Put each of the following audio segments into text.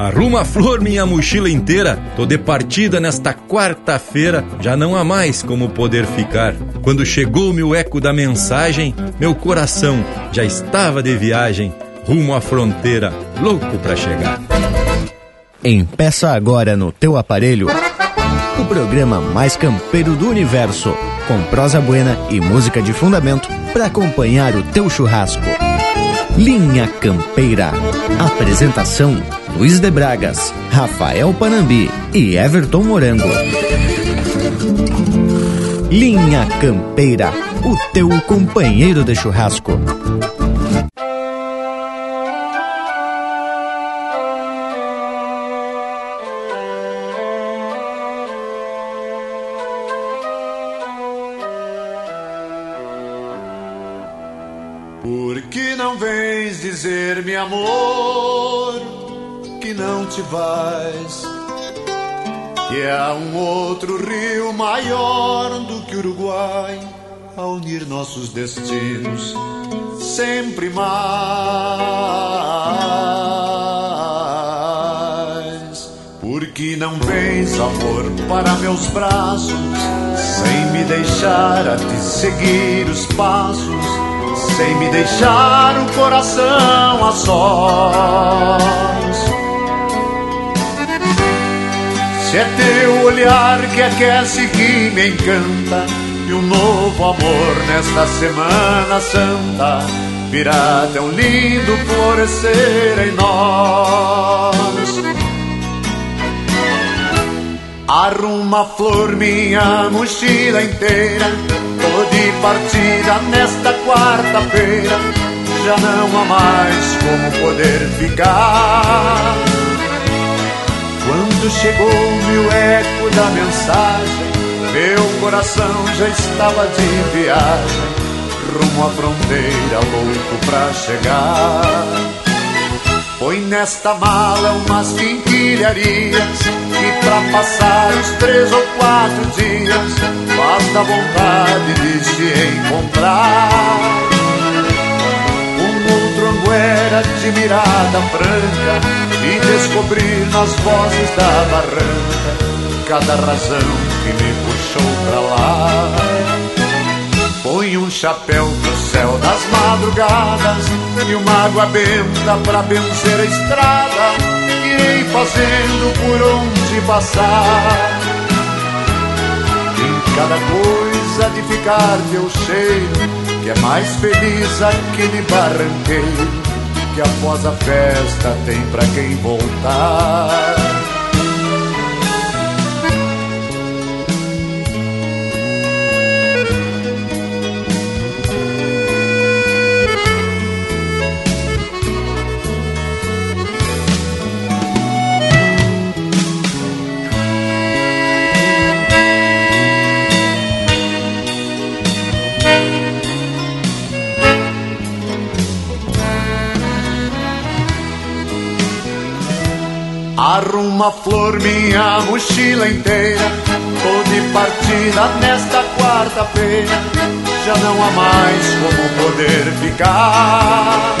Arruma a flor minha mochila inteira, tô de partida nesta quarta-feira, já não há mais como poder ficar. Quando chegou-me o eco da mensagem, meu coração já estava de viagem, rumo à fronteira, louco pra chegar. Empeça agora no teu aparelho o programa mais campeiro do universo, com prosa buena e música de fundamento para acompanhar o teu churrasco. Linha Campeira. Apresentação Luiz de Bragas, Rafael Panambi e Everton Morango. Linha Campeira, o teu companheiro de churrasco. Unir nossos destinos sempre mais. Por que não vens, amor, para meus braços, sem me deixar a te seguir os passos, sem me deixar o coração a sós? Se é teu olhar que aquece, que me encanta, e um novo amor nesta Semana Santa virá tão lindo florescer em nós. Arruma flor minha mochila inteira, tô de partida nesta quarta-feira, já não há mais como poder ficar. Quando chegou-me o eco da mensagem, meu coração já estava de viagem, rumo à fronteira, louco pra chegar. Põe nesta mala umas quinquilharias E pra passar os três ou quatro dias Basta vontade de se encontrar Um outro anguera de mirada franca e descobrir nas vozes da barranca cada razão que me puxou pra lá. Põe um chapéu pro céu das madrugadas e uma água benta pra benzer a estrada. Irei fazendo por onde passar. Em cada coisa de ficar teu cheiro, que é mais feliz aquele barranqueiro que após a festa tem pra quem voltar. Arruma flor minha mochila inteira. Tô de partida nesta quarta-feira. Já não há mais como poder ficar.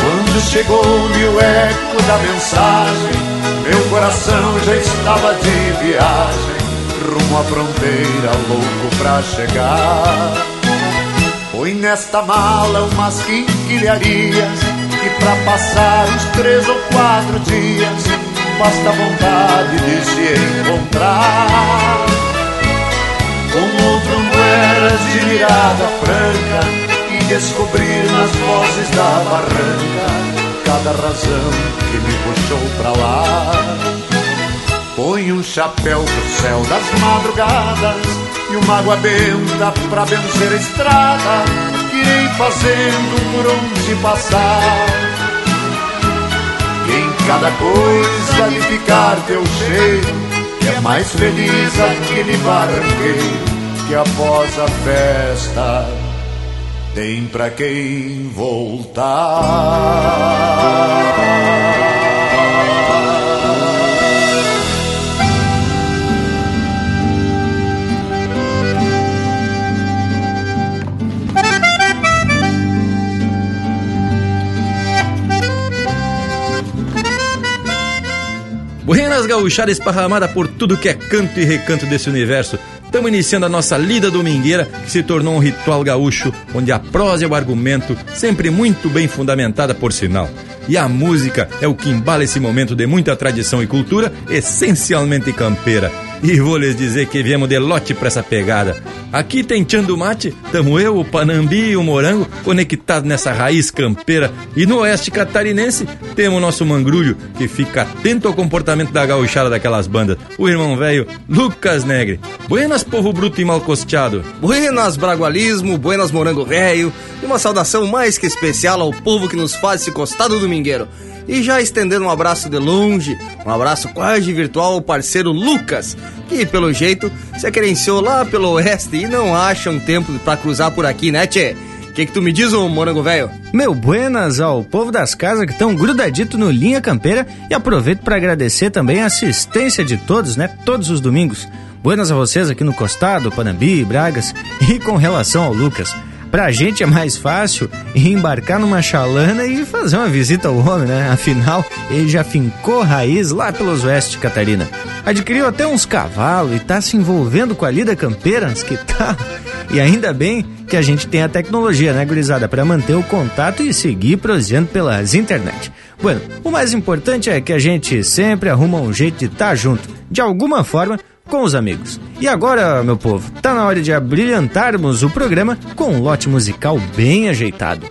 Quando chegou-me o eco da mensagem Meu coração já estava de viagem. Rumo à fronteira, louco pra chegar. Põe nesta mala umas quinquilharias e pra passar os três quatro dias Basta vontade de se encontrar Com outro moedas de mirada franca E descobrir nas vozes da barranca Cada razão que me puxou pra lá Põe um chapéu pro céu das madrugadas E uma água benta pra vencer a estrada irei fazendo por onde passar. Cada coisa de ficar teu cheiro, que é mais feliz aquele barranqueiro que após a festa tem pra quem voltar. Buenas gauchada esparramada por tudo que é canto e recanto desse universo. Estamos iniciando a nossa lida domingueira, que se tornou um ritual gaúcho, onde a prosa e o argumento, sempre muito bem fundamentada por sinal. E a música é o que embala esse momento de muita tradição e cultura, essencialmente campeira. E vou lhes dizer que viemos de lote pra essa pegada. Aqui tem Tchando Mate, tamo eu, o Panambi e o Morango conectados nessa raiz campeira. E no oeste catarinense temos o nosso mangrulho, que fica atento ao comportamento da gauchada daquelas bandas. O irmão velho Lucas Negre. Buenas, povo bruto e mal costeado. Buenas, bragualismo, buenas, morango velho. E uma saudação mais que especial ao povo que nos faz esse costado domingueiro. E já estendendo um abraço de longe, um abraço quase virtual ao parceiro Lucas, que pelo jeito se aquerenciou lá pelo oeste e não acha um tempo para cruzar por aqui, né, tchê? O que, que tu me diz, ô morango velho? Meu buenas ao povo das casas que estão grudadito no Linha Campeira e aproveito para agradecer também a assistência de todos, né? Todos os domingos. Buenas a vocês aqui no Costado, Panambi, Bragas e com relação ao Lucas. Pra gente é mais fácil embarcar numa chalana e fazer uma visita ao homem, né? Afinal, ele já fincou raiz lá pelos oeste Catarina. Adquiriu até uns cavalos e tá se envolvendo com a lida campeira, que tá. E ainda bem que a gente tem a tecnologia, né, gurizada, para manter o contato e seguir prosseando pelas internet. Bueno, o mais importante é que a gente sempre arruma um jeito de estar tá junto, de alguma forma, com os amigos. E agora, meu povo, tá na hora de abrilhantarmos o programa com um lote musical bem ajeitado.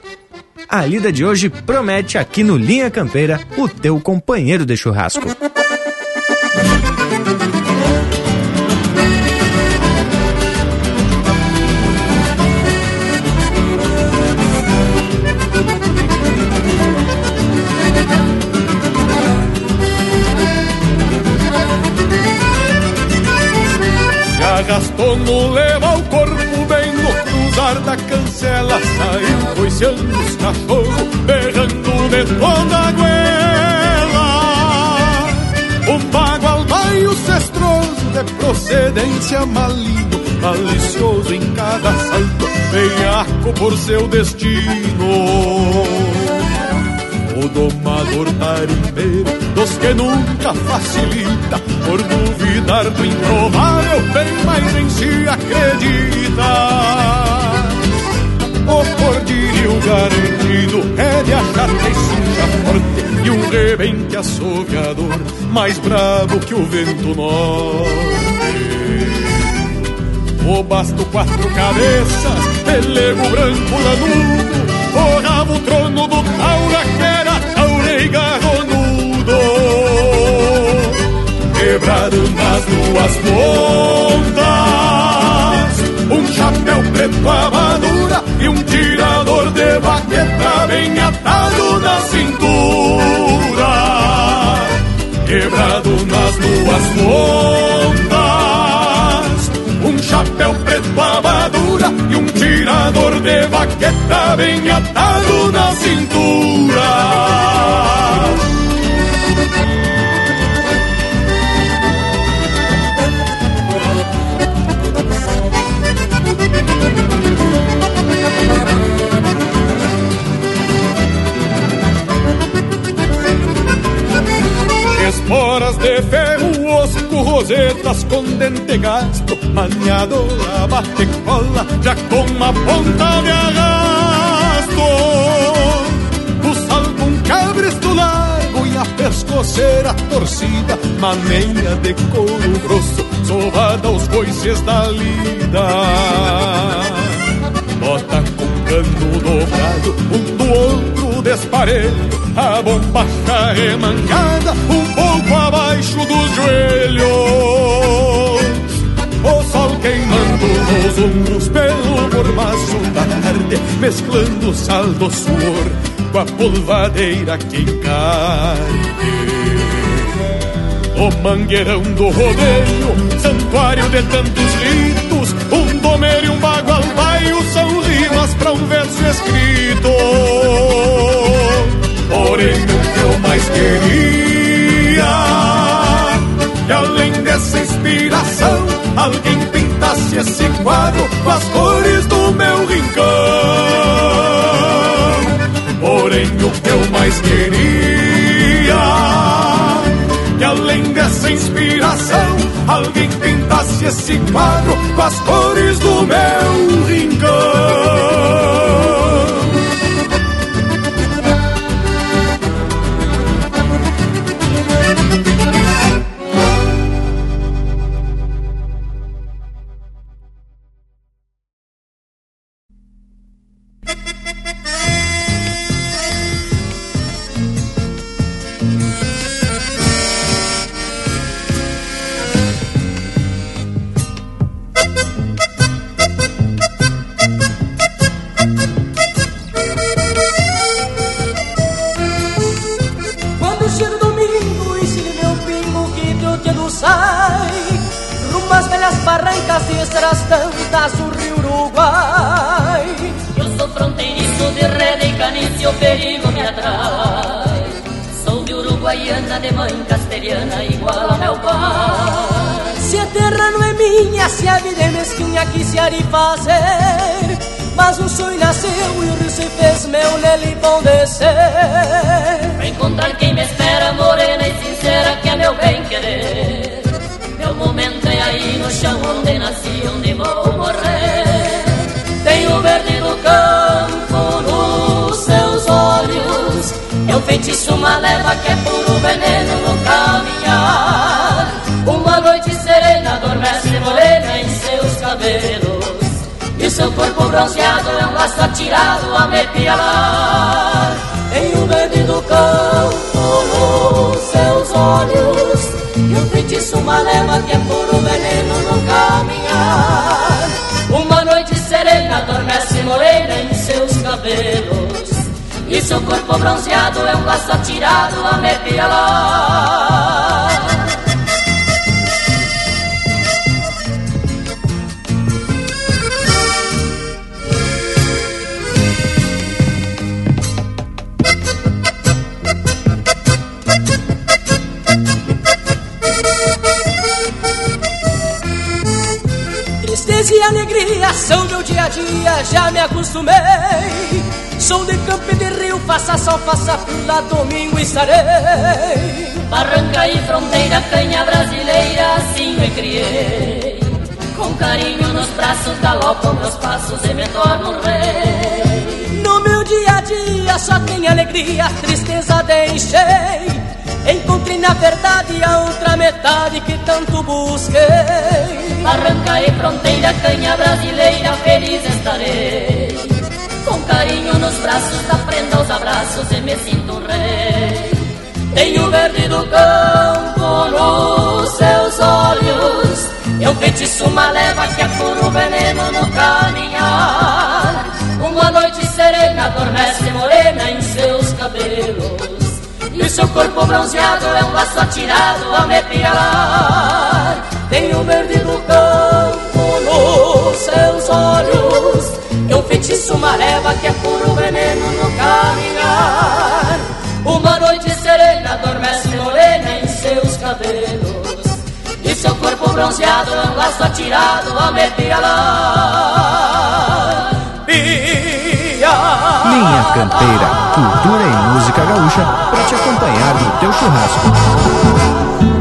A lida de hoje promete aqui no Linha Campeira o teu companheiro de churrasco. Gastono leva o corpo bem no cruzar da cancela Saiu coiceando os cachorros, berrando de toda a goela Um bagual baio cestroso de procedência maligno Malicioso em cada salto, veiaco por seu destino o domador tarimbeiro dos que nunca facilita Por duvidar do improvável, bem mais em si acredita. O cordilho garantido é de achar cincha forte E um rebente assoviador mais bravo que o vento norte. O basto quatro cabeças, pelego branco lanudo o rabo trono do taura que Quebrado nas duas pontas. Um chapéu preto amadura E um tirador de baqueta bem atado na cintura. Quebrado nas duas pontas. Um chapéu preto amadura E um tirador de baqueta bem atado na cintura. Esporas de ferro, osco, rosetas com dente gasto Maniado a bate cola, já com uma ponta de arrasto O salvo um cabresto largo e a pescoceira torcida Maneira de couro grosso, sovada aos coices da lida. Bota com cano dobrado, um do outro desparelho A bombacha remangada, um pouco abaixo dos joelhos O sol queimando nos ombros pelo mormaço da tarde Mesclando sal do suor com a polvadeira que encarne o mangueirão do rodeio, santuário de tantos ritos, um domer e um bagual baio são rimas para um verso escrito. Porém, o que eu mais queria, dia. E além dessa inspiração, alguém pintasse esse quadro com as cores do meu rincão. Porém, o que eu mais queria, que além dessa inspiração, alguém pintasse esse quadro com as cores do meu rincão. das terceiras tantas o Rio Uruguai. Eu sou fronteiriço de rede e canícia, o perigo me atrai. Sou de uruguaiana, de mãe castelhana, igual a meu pai. Se a terra não é minha, se a vida é mesquinha, que se há de fazer? Mas o sonho nasceu e o rio se fez meu, nele vão descer. Pra encontrar quem me espera, morena e sincera, que é meu bem querer. Meu momento aí no chão onde nasci, onde vou morrer. Tenho verde do campo nos seus olhos. É o feitiço, uma leva que é puro veneno no caminhar. Uma noite serena adormece morena em seus cabelos. E seu corpo bronzeado é um laço atirado a me piorar. Tenho verde do campo nos seus olhos. E um feitiço, uma que é puro veneno no caminhar. Uma noite serena adormece morena em seus cabelos. E seu corpo bronzeado é um laço atirado a me pialar alegria são meu dia a dia, já me acostumei. Sou de campo e de rio, faça sol, faça fila, domingo estarei. Barranca e fronteira, canha brasileira, assim me criei. Com carinho nos braços, galopam meus passos e me torno rei. No meu dia a dia só tem alegria, tristeza deixei. Encontrei na verdade a outra metade que tanto busquei. Barranca e fronteira, canha brasileira, feliz estarei. Com carinho nos braços, aprendo aos abraços e me sinto rei. Tenho verde do campo nos seus olhos. Eu feitiço uma leva que é veneno no caminhar. Uma noite serena adormece morena em seu corpo bronzeado é um laço atirado ao me piralar. Tem o verde do campo nos seus olhos, é um feitiço mareva que é puro veneno no caminhar. Uma noite serena adormece morena em seus cabelos, e seu corpo bronzeado é um laço atirado ao me piralar. Minha Canteira, cultura e música gaúcha para te acompanhar no teu churrasco.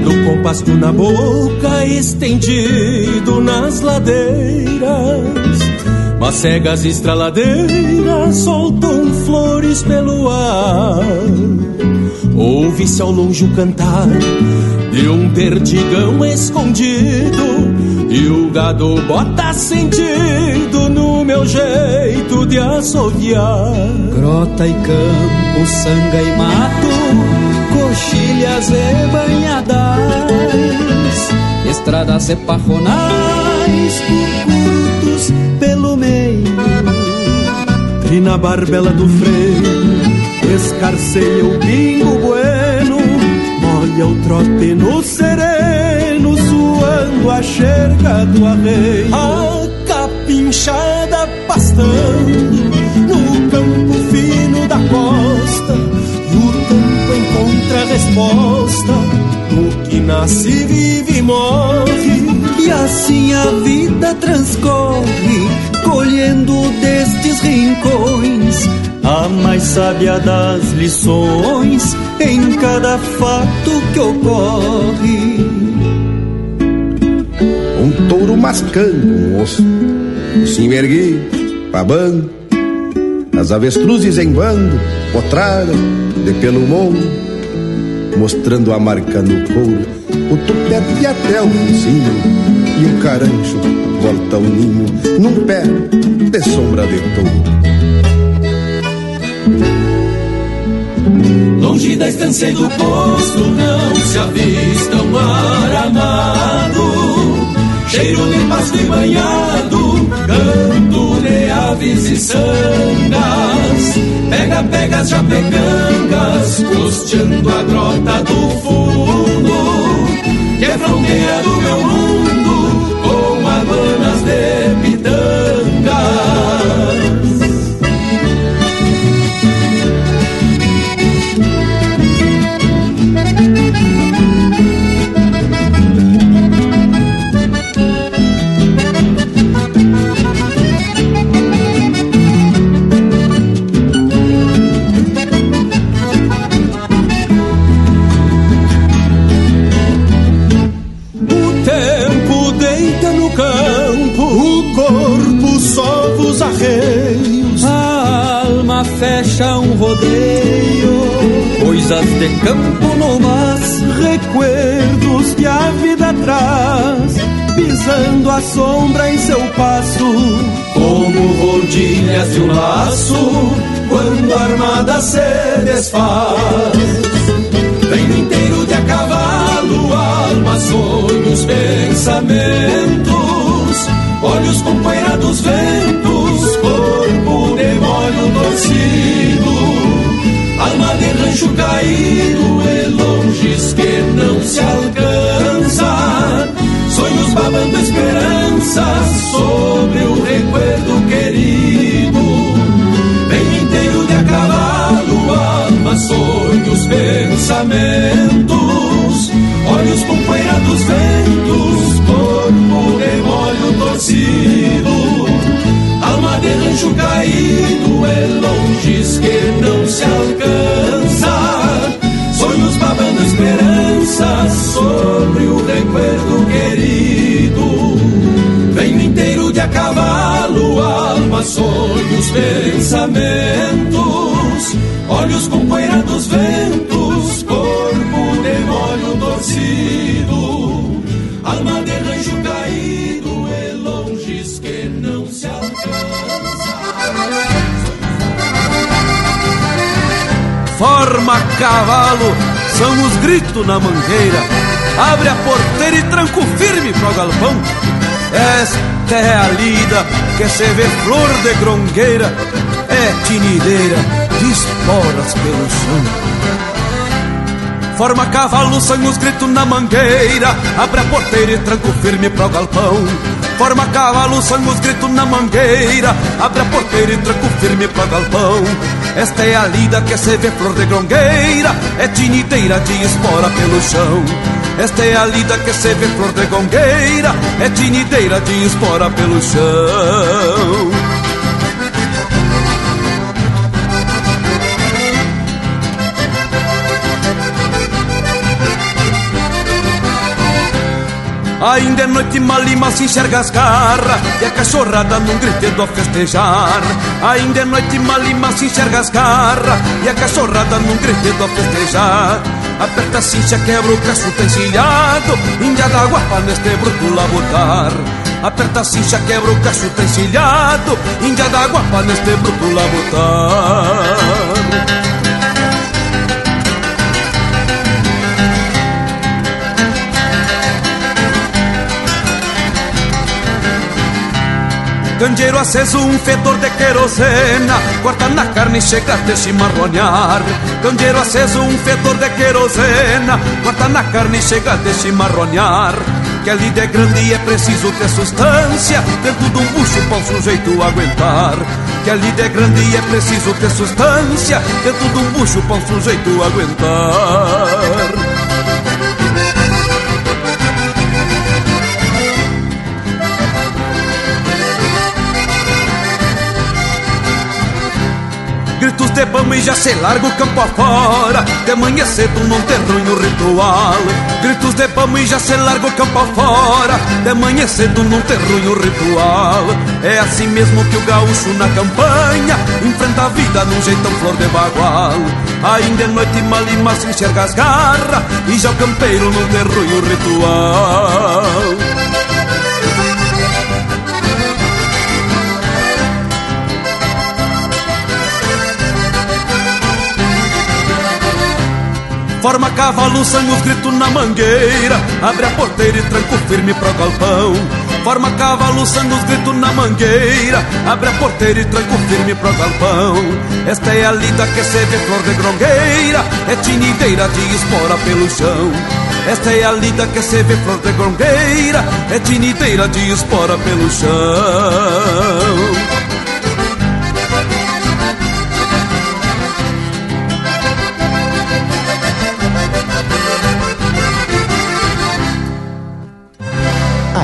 Quadro com pasto na boca, estendido nas ladeiras. Macegas estraladeiras soltam flores pelo ar. Ouve-se ao longe o cantar de um perdigão escondido. E o gado bota sentido meu jeito de assoviar. Grota e campo, sanga e mato, coxilhas e banhadas, estradas e parronais, curtos pelo meio. Trina na barbela do freio, escarceia o bingo bueno, molha o trote no sereno, suando a xerga do arreio. A capinchada pastando No campo fino da costa E o tempo encontra resposta No que nasce, vive e morre E assim a vida transcorre Colhendo destes rincões a mais sábia das lições em cada fato que ocorre. Um touro mascando um osso, o sim erguido, babando, as avestruzes em bando, potrada, de pelo morro, mostrando a marca no couro, o tupete até o focinho, e o carancho volta ao ninho, num pé de sombra de touro. Longe da estância e do posto não se avista um mar amado Cheiro de pasto e banhado, aves e sangas Pega, pega já pegangas, costeando a grota do fundo Que é fronteira do meu mundo, rodeio. Coisas de campo no mas, recuerdos que a vida traz. Pisando a sombra em seu passo, como rodilhas de um laço, quando a armada se desfaz. Vem inteiro de a cavalo, alma, sonhos, pensamentos, olhos com poeira dos ventos, corpo de molho torcido, alma de rancho caído e longes que não se alcança, sonhos babando esperanças sobre o recuerdo querido, bem inteiro de a cavalo, alma, sonhos, pensamentos, olhos com poeira dos ventos, corpo de molho torcido cavalo, são os gritos na mangueira. Abre a porteira e tranco firme pro galpão. Esta é a lida que se vê flor de grongueira, é tinideira de esporas pelo chão. Forma cavalo, são os gritos na mangueira. Abre a porteira e tranco firme pro galpão. Forma cavalo, são os gritos na mangueira. Abre a porteira e tranco firme pro galpão. Esta é a lida que se vê flor de grongueira. É tinideira de espora pelo chão. Esta é a lida que se vê flor de gongueira É tinideira de espora pelo chão Ainda é noite malima se enxerga as garras. E a cachorrada num gritedo a festejar. Ainda é noite malima se enxerga as garras. E a cachorrada num gritedo a festejar. Aperta a cincha, quebra o cacho, tá encilhado Índia d'água pra neste bruto labutar. Aperta a cincha, quebra o cacho, tá encilhado Índia d'água pra neste bruto labutar Candeeiro aceso, um fedor de querosena. Corta na carne e chega até se marronhar Candeeiro aceso, um fedor de querosena. Corta na carne e chega até se marronhar Que a lida é grande e é preciso ter substância. Dentro de um bucho para o sujeito aguentar. Que a lida é grande e é preciso ter substância. Dentro de um bucho para o sujeito aguentar de bama e já se larga o campo afora. De manhã cedo não tem ruim no ritual. Gritos de bama e já se larga o campo afora. De manhã cedo não tem ruim no ritual. É assim mesmo que o gaúcho na campanha Enfrenta a vida num jeitão flor de bagual. Ainda é noite mal e mal se enxerga as garras E já o campeiro não tem ruim o ritual Forma cavalo, sangue os gritos na mangueira. Abre a porteira e tranco firme pro galpão. Forma cavalo, sangue os gritos na mangueira. Abre a porteira e tranco firme pro galpão. Esta é a lida que se vê flor de grongueira. É tinideira de espora pelo chão. Esta é a lida que se vê flor de grongueira. É tinideira de espora pelo chão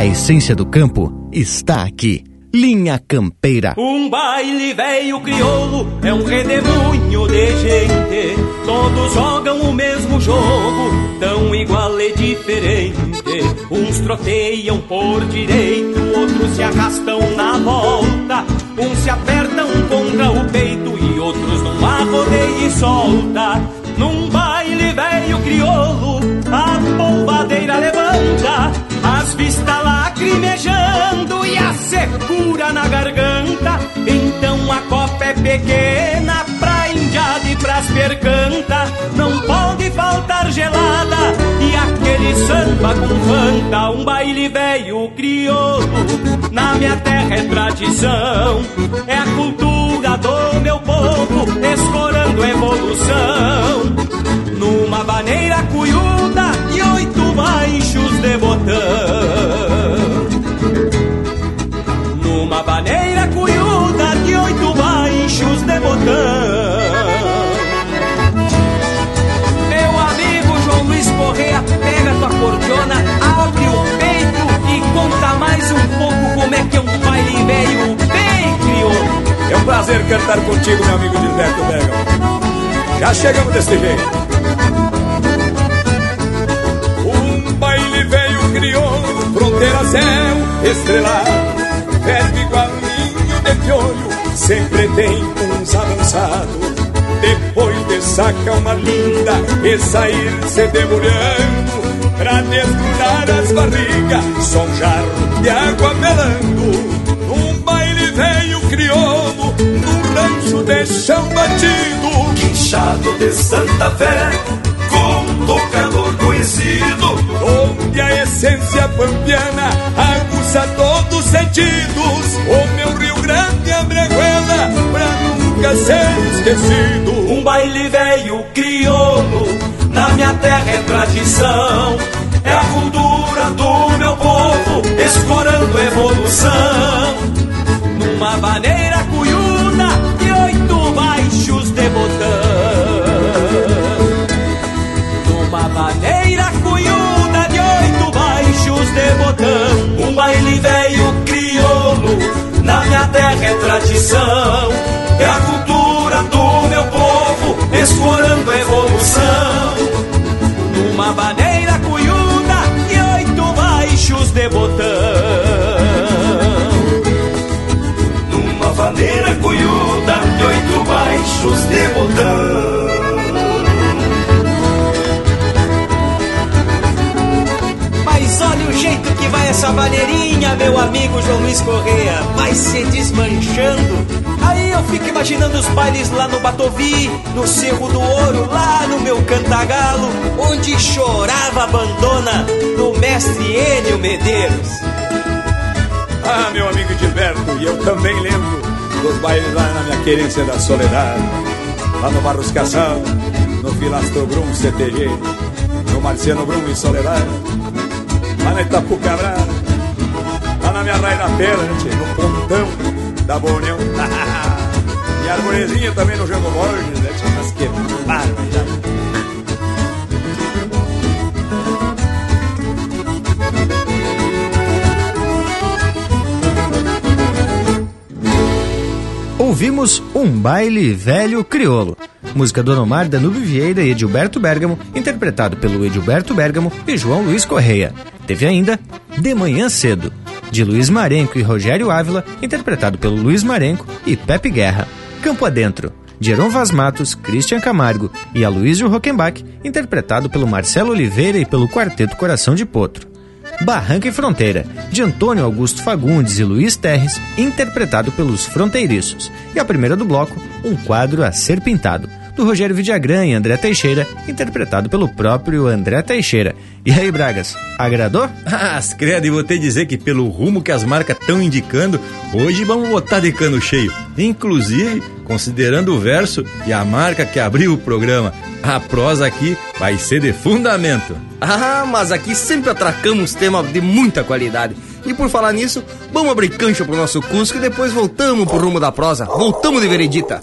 Essência do campo está aqui. Linha Campeira. Um baile velho crioulo é um redemoinho de gente. Todos jogam o mesmo jogo, tão igual e diferente. Uns troteiam por direito, outros se arrastam na volta. Uns se apertam contra o peito e outros numa rodeia e solta. Num baile velho crioulo, a polvadeira levanta as vistas lacrimejando e a secura na garganta. Então a copa é pequena pra indiada e pras percanta. Não pode faltar gelada e aquele samba com fanta. Um baile velho crioulo, na minha terra é tradição. É a cultura do meu povo, escorando evolução. Numa maneira cuiuda e oito baixos de botão. Numa baneira curiuda de oito baixos de botão. Meu amigo João Luiz Correia, pega tua cordiona, abre o peito e conta mais um pouco como é que é um baile velho bem crioulo. É um prazer cantar contigo, meu amigo Gilberto Vega. Já chegamos desse jeito. crioulo, fronteira céu estrelado, verbo igualinho de piolho, sempre tem uns avançados. Depois de sacar uma linda e sair se debulhando, pra desgrudar as barrigas, só um jarro de água melando. Num baile velho crioulo, num rancho de chão batido, guinchado de Santa Fé, tocador conhecido, onde a essência pampiana aguça todos os sentidos. O meu Rio Grande abreguela pra nunca ser esquecido. Um baile velho crioulo, na minha terra é tradição. É a cultura do meu povo, escorando evolução. Numa maneira tradição. É a cultura do meu povo, escorando evolução. Numa maneira cuiuna e oito baixos de botão. Numa vaneira cuiuda de oito baixos de botão. O jeito que vai essa maneirinha, meu amigo João Luiz Correia. Vai se desmanchando. Aí eu fico imaginando os bailes lá no Batovi, no Cerro do Ouro, lá no meu cantagalo, onde chorava a abandona do mestre Enio Medeiros. Ah, meu amigo Gilberto, e eu também lembro dos bailes lá na minha querência da Soledade, lá no Barros Cação, no Filastro Brum CTG, no Marciano Brum e Soledade. Lá na Itapucabrada, lá na minha raia da pedra, né, no pontão da Boa e a arvorezinha também no Jogo Borges, né, mas que barbaridade. Ouvimos Um Baile Velho Criolo, música do Onomar Danube Vieira e Edilberto Bergamo, interpretado pelo Edilberto Bergamo e João Luiz Correia. Teve ainda De Manhã Cedo, de Luiz Marenco e Rogério Ávila, interpretado pelo Luiz Marenco e Pepe Guerra. Campo Adentro, de Heron Vaz Matos, Christian Camargo e Aloysio Rockenbach, interpretado pelo Marcelo Oliveira e pelo Quarteto Coração de Potro. Barranca e Fronteira, de Antônio Augusto Fagundes e Luiz Terres, interpretado pelos Fronteiriços. E a primeira do bloco, um quadro a ser pintado, do Rogério Vidagrã e André Teixeira, interpretado pelo próprio André Teixeira. E aí, Bragas, agradou? Ah, credo, e vou te dizer que pelo rumo que as marcas estão indicando, hoje vamos botar de cano cheio. Inclusive, considerando o verso e a marca que abriu o programa, a prosa aqui vai ser de fundamento. Ah, mas aqui sempre atracamos tema de muita qualidade. E por falar nisso, vamos abrir cancha pro nosso Cusco e depois voltamos pro rumo da prosa. Voltamos de veredita.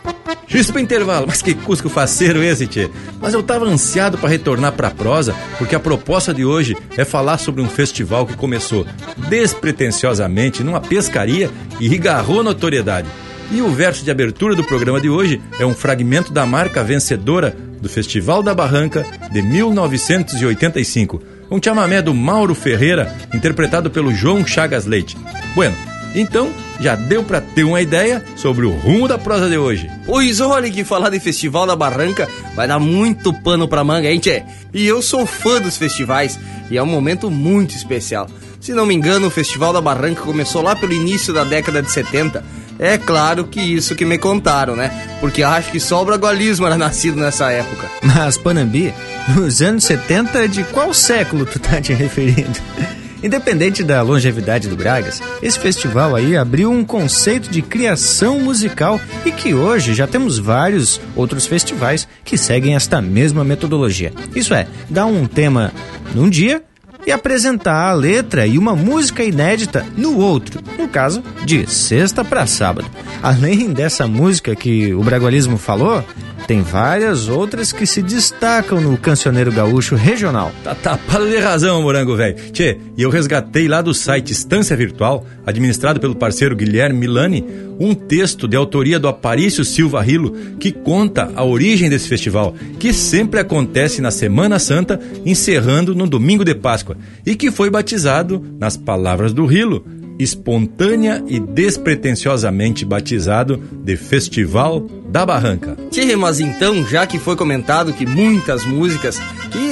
Justo pro intervalo, mas que cusco faceiro esse, tchê. Mas eu tava ansiado para retornar pra prosa, porque a proposta de hoje é falar sobre um festival que começou despretensiosamente numa pescaria e garrou notoriedade. E o verso de abertura do programa de hoje é um fragmento da marca vencedora do Festival da Barranca de 1985 um chamamé do Mauro Ferreira, interpretado pelo João Chagas Leite. Bueno, então já deu para ter uma ideia sobre o rumo da prosa de hoje. Pois olha que falar de Festival da Barranca vai dar muito pano pra manga, hein, tchê? E eu sou fã dos festivais e é um momento muito especial. Se não me engano, o Festival da Barranca começou lá pelo início da década de 70. É claro que isso que me contaram, né? Porque acho que só o Bragualismo era nascido nessa época. Mas, Panambi, nos anos 70, de qual século tu tá te referindo? Independente da longevidade do Bragas, esse festival aí abriu um conceito de criação musical e que hoje já temos vários outros festivais que seguem esta mesma metodologia. Isso é, dá um tema num dia e apresentar a letra e uma música inédita no outro, no caso, de sexta para sábado. Além dessa música que o Bragualismo falou, tem várias outras que se destacam no cancioneiro gaúcho regional. Tá tapado de razão, morango velho. Tchê, e eu resgatei lá do site Estância Virtual, administrado pelo parceiro Guilherme Milani, um texto de autoria do Aparício Silva Rilo que conta a origem desse festival, que sempre acontece na Semana Santa, encerrando no domingo de Páscoa, e que foi batizado, nas palavras do Rilo, espontânea e despretensiosamente batizado de Festival da Barranca. Tchê, mas então, já que foi comentado que muitas músicas que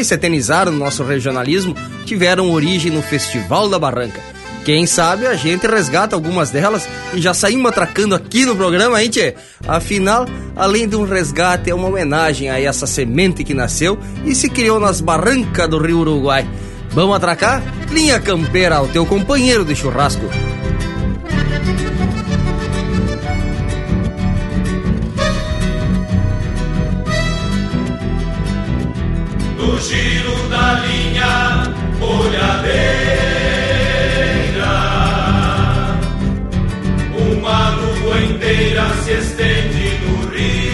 no nosso regionalismo tiveram origem no Festival da Barranca. Quem sabe a gente resgata algumas delas e já saímos atracando aqui no programa, hein, tchê? Afinal, além de um resgate, é uma homenagem a essa semente que nasceu e se criou nas barrancas do Rio Uruguai. Vamos atracar? Linha Campeira, o teu companheiro de churrasco. No giro da linha molhadeira, uma lua inteira se estende no rio.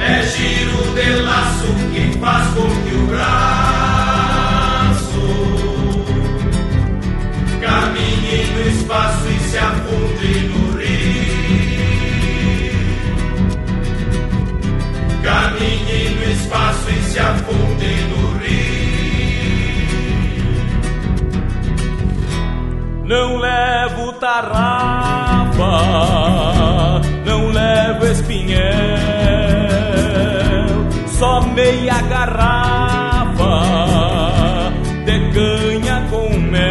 É giro de laço faz com que o braço caminhe no espaço e se afunde no rio. Caminhe no espaço e se afunde no rio. Não levo tarrafa, não levo espinhel, só meia garrafa decanha com mel,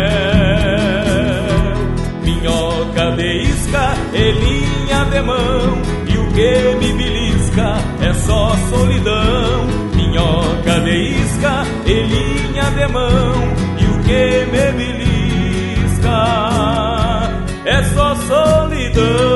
minhoca de isca e linha de mão, e o que me belisca é só solidão, minhoca de isca e linha de mão, e o que me belisca é só solidão.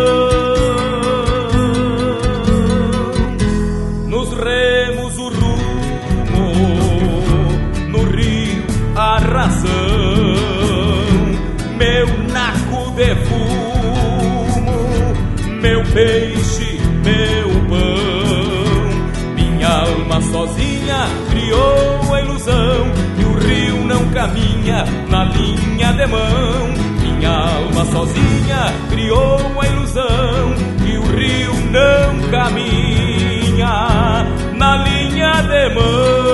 Sozinha criou a ilusão e o rio não caminha na linha de mão. Minha alma sozinha criou a ilusão e o rio não caminha na linha de mão.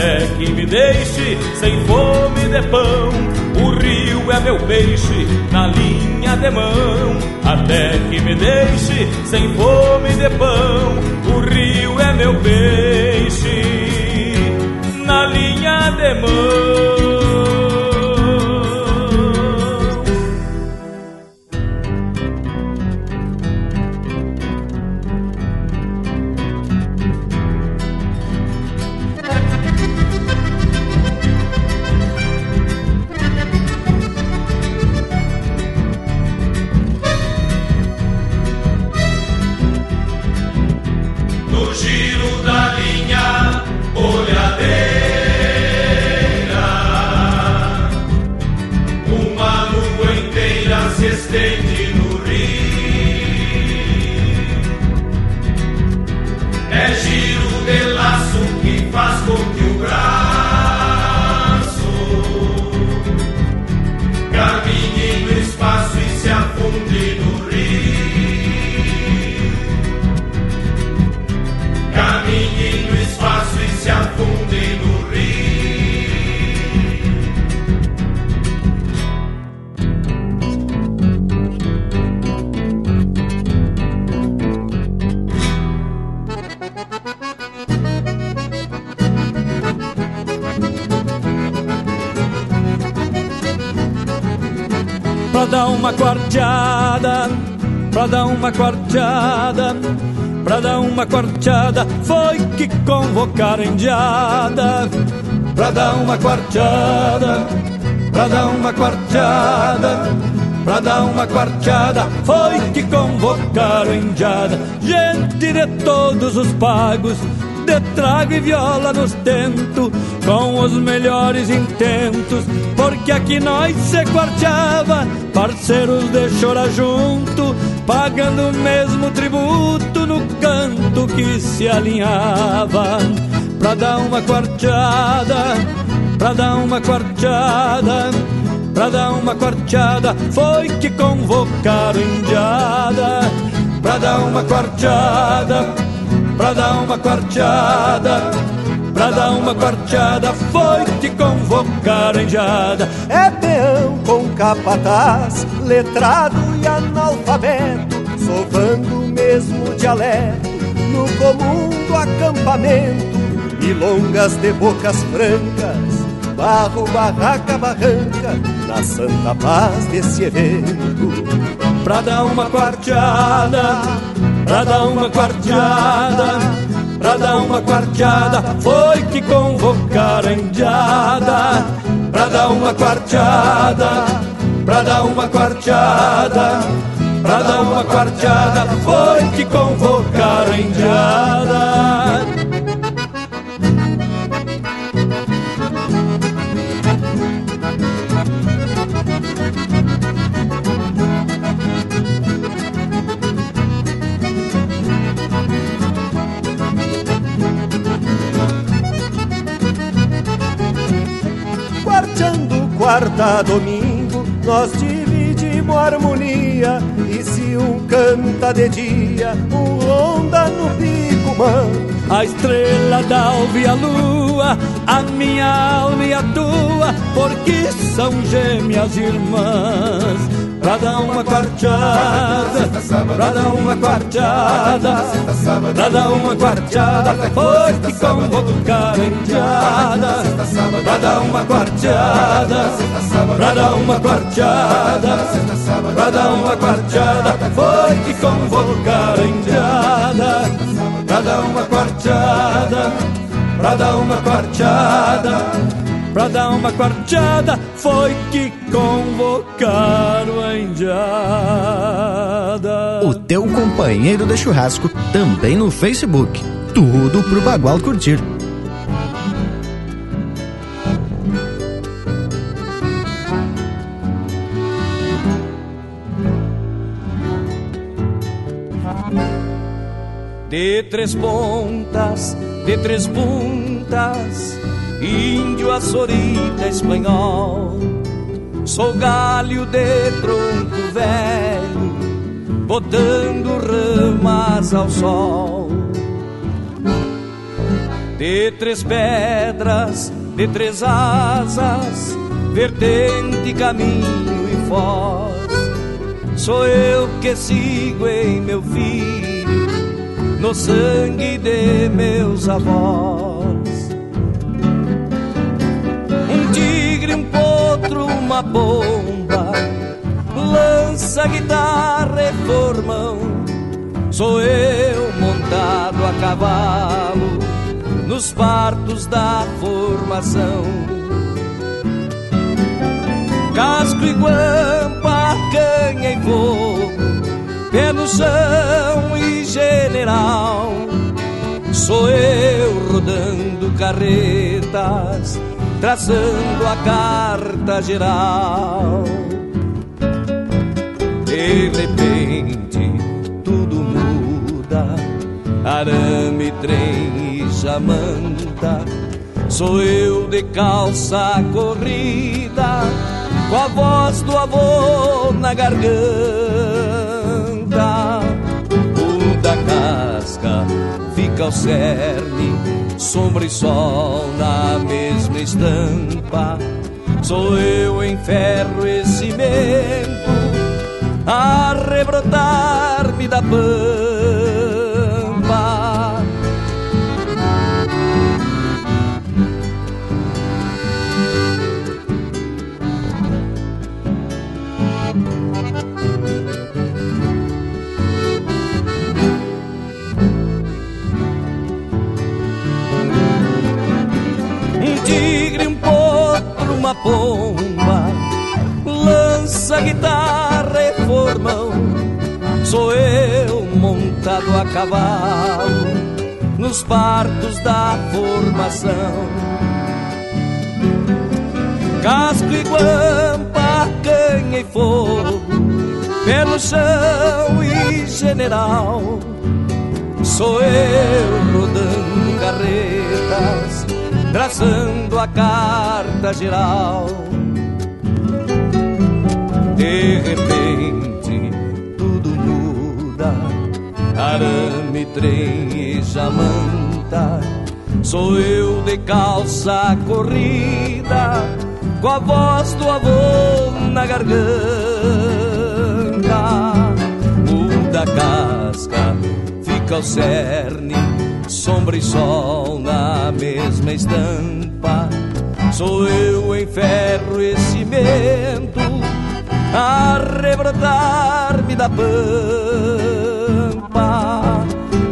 Até que me deixe sem fome de pão, o rio é meu peixe na linha de mão. Até que me deixe sem fome de pão, o rio é meu peixe na linha de mão. Pra dar uma quarteada, pra dar uma quarteada, foi que convocaram indiada. Pra dar uma quarteada, pra dar uma quarteada, pra dar uma quarteada, foi que convocaram indiada. Gente de todos os pagos, de trago e viola nos tento, com os melhores intentos, porque aqui nós se quarteava, parceiros de chorar junto, pagando o mesmo tributo no canto que se alinhava, pra dar uma quarteada, pra dar uma quarteada. Pra dar uma quarteada foi que convocaram indiada Pra dar uma quarteada pra dar uma quarteada. Pra dar uma quarteada foi te convocar enjada. É peão com capataz, letrado e analfabeto, sovando o mesmo dialeto no comum do acampamento. Milongas de bocas francas, barro, barraca, barranca, na santa paz desse evento. Pra dar uma quarteada pra dar uma quarteada, pra dar uma quarteada, foi que convocaram a indiada, pra dar uma quarteada, pra dar uma quarteada, pra dar uma quarteada, foi que convocaram a indiada. quarta domingo nós dividimos harmonia E se um canta de dia, um ronda no pico mano. A estrela da alva e a lua, a minha alma e a tua Porque são gêmeas irmãs pra dar uma quarteada, pra dar uma quarteada, pra dar uma quarteada, foi que convocar a indiada, pra dar uma quarteada, pra dar uma quarteada, pra dar uma quarteada, foi que convocar a indiada, pra dar uma quarteada, pra dar uma quarteada pra dar uma quarteada foi que convocaram a indiada. O teu companheiro de churrasco também no Facebook. Tudo pro Bagual curtir. De três pontas, de três puntas índio, açorita, espanhol. Sou galho de tronco velho, botando ramas ao sol. De três pedras, de três asas, vertente, caminho e foz. Sou eu que sigo em meu filho, no sangue de meus avós. Uma bomba, lança guitarra e formão. Sou eu montado a cavalo nos partos da formação. Casco e guampa, canha e fogo, pé no chão e general. Sou eu rodando carretas traçando a carta geral. De repente tudo muda, arame, trem e jamanta. Sou eu de calça corrida, com a voz do avô na garganta. O da casca fica ao cerne sombra e sol na mesma estampa. Sou eu em ferro e cimento a rebrotar-me da pampa. Pomba, lança guitarra e formão. Sou eu montado a cavalo nos partos da formação. Casco e guampa, canha e fogo, pé no chão e general. Sou eu rodando carretas traçando a carta geral. De repente tudo muda, arame, trem e jamanta. Sou eu de calça corrida, com a voz do avô na garganta. Muda a casca, fica o cerne sombra e sol na mesma estampa. Sou eu em ferro e cimento a rebrotar-me da pampa.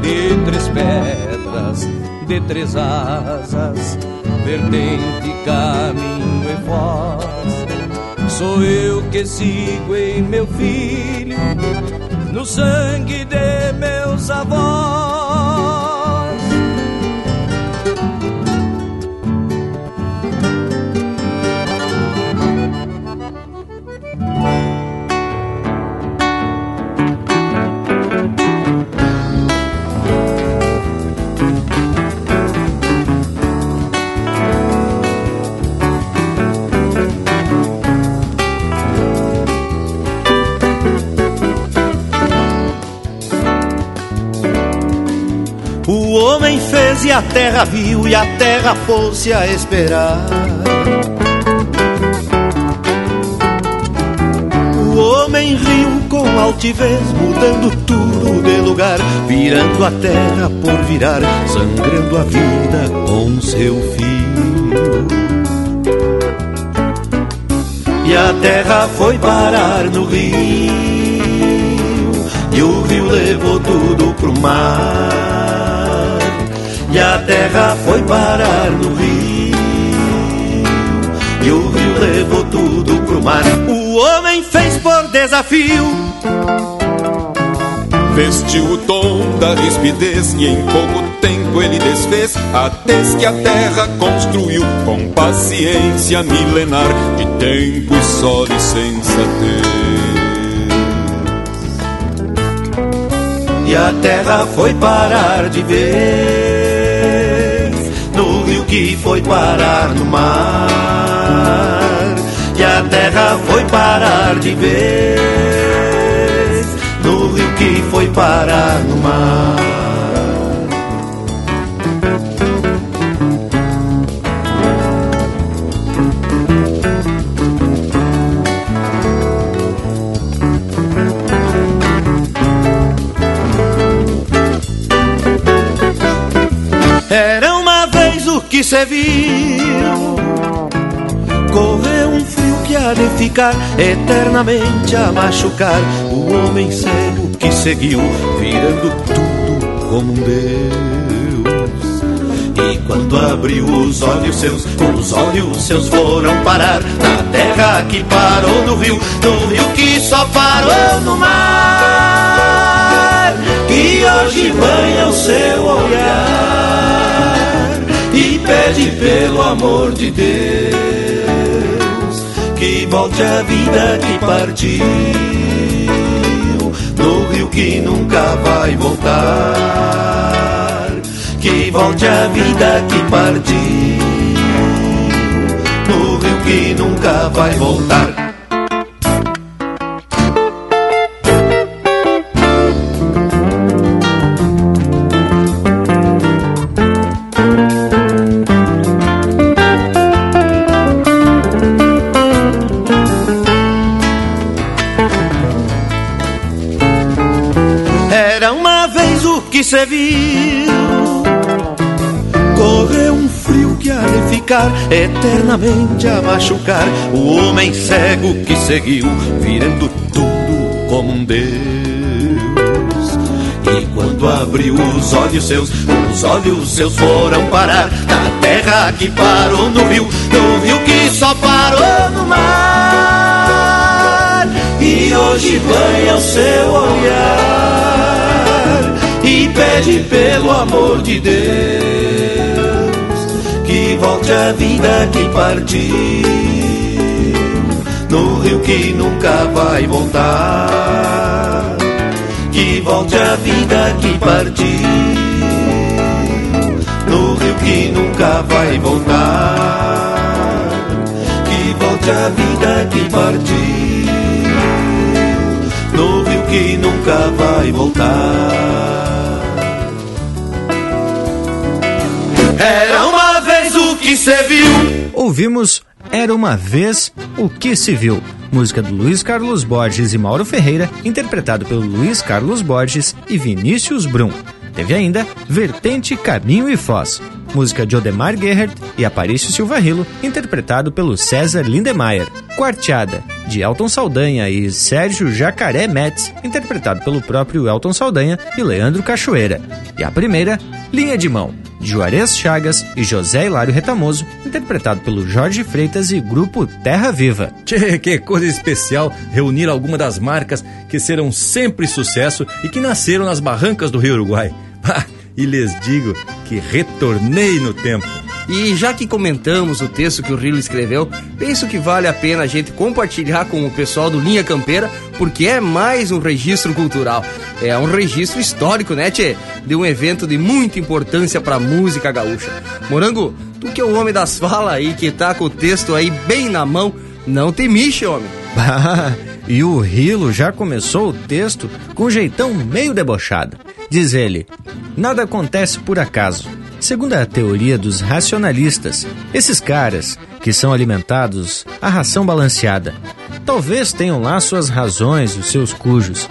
De três pedras, de três asas, vertente, caminho e voz. Sou eu que sigo em meu filho, no sangue de meus avós. Fez e a terra viu e a terra pôs-se a esperar. O homem riu com altivez, mudando tudo de lugar, virando a terra por virar, sangrando a vida com seu fio. E a terra foi parar no rio, e o rio levou tudo pro mar. E a terra foi parar no rio, e o rio levou tudo pro mar. O homem fez por desafio. Vestiu o tom da rispidez e em pouco tempo ele desfez a tez que a terra construiu com paciência milenar de tempo e sol e sensatez. E a terra foi parar de rio que foi parar no mar. E a terra foi parar de vez no rio que foi parar no mar. Correu um frio que há de ficar eternamente a machucar O homem cego que seguiu virando tudo como um Deus. E quando abriu os olhos seus, os olhos seus foram parar Na terra que parou no rio, no rio que só parou no mar Que hoje banha o seu olhar pede pelo amor de Deus Que volte a vida que partiu No rio que nunca vai voltar Que volte a vida que partiu No rio que nunca vai voltar se viu Correu um frio que há de ficar eternamente a machucar O homem cego que seguiu virando tudo como um Deus. E quando abriu os olhos seus, os olhos seus foram parar Na terra que parou no rio, no rio que só parou no mar. E hoje banha o seu olhar E pede pelo amor de Deus Que volte a vida que partiu No rio que nunca vai voltar. Que volte a vida que partiu No rio que nunca vai voltar. Que volte a vida que partiu No rio que nunca vai voltar Era uma vez o que se viu Ouvimos Era uma vez o que se viu, música do Luiz Carlos Borges e Mauro Ferreira, interpretado pelo Luiz Carlos Borges e Vinícius Brum. Teve ainda Vertente, Caminho e Foz, música de Odemar Gerhard e Aparício Silva Rilo, interpretado pelo César Lindemeyer. Quarteada, de Elton Saldanha e Sérgio Jacaré Metz, interpretado pelo próprio Elton Saldanha e Leandro Cachoeira. E a primeira, Linha de Mão, Juarez Chagas e José Hilário Retamoso, interpretado pelo Jorge Freitas e grupo Terra Viva. Tchê, que coisa especial reunir algumas das marcas que serão sempre sucesso e que nasceram nas barrancas do Rio Uruguai. E lhes digo que retornei no tempo. E já que comentamos o texto que o Rilo escreveu, penso que vale a pena a gente compartilhar com o pessoal do Linha Campeira, porque é mais um registro cultural. É um registro histórico, né, Tchê? De um evento de muita importância pra música gaúcha. Morango, tu que é o homem das falas aí, que tá com o texto aí bem na mão, não te mixe, homem. E o Rilo já começou o texto com um jeitão meio debochado. Diz ele: Nada acontece por acaso. Segundo a teoria dos racionalistas, esses caras que são alimentados a ração balanceada talvez tenham lá suas razões os seus cujos,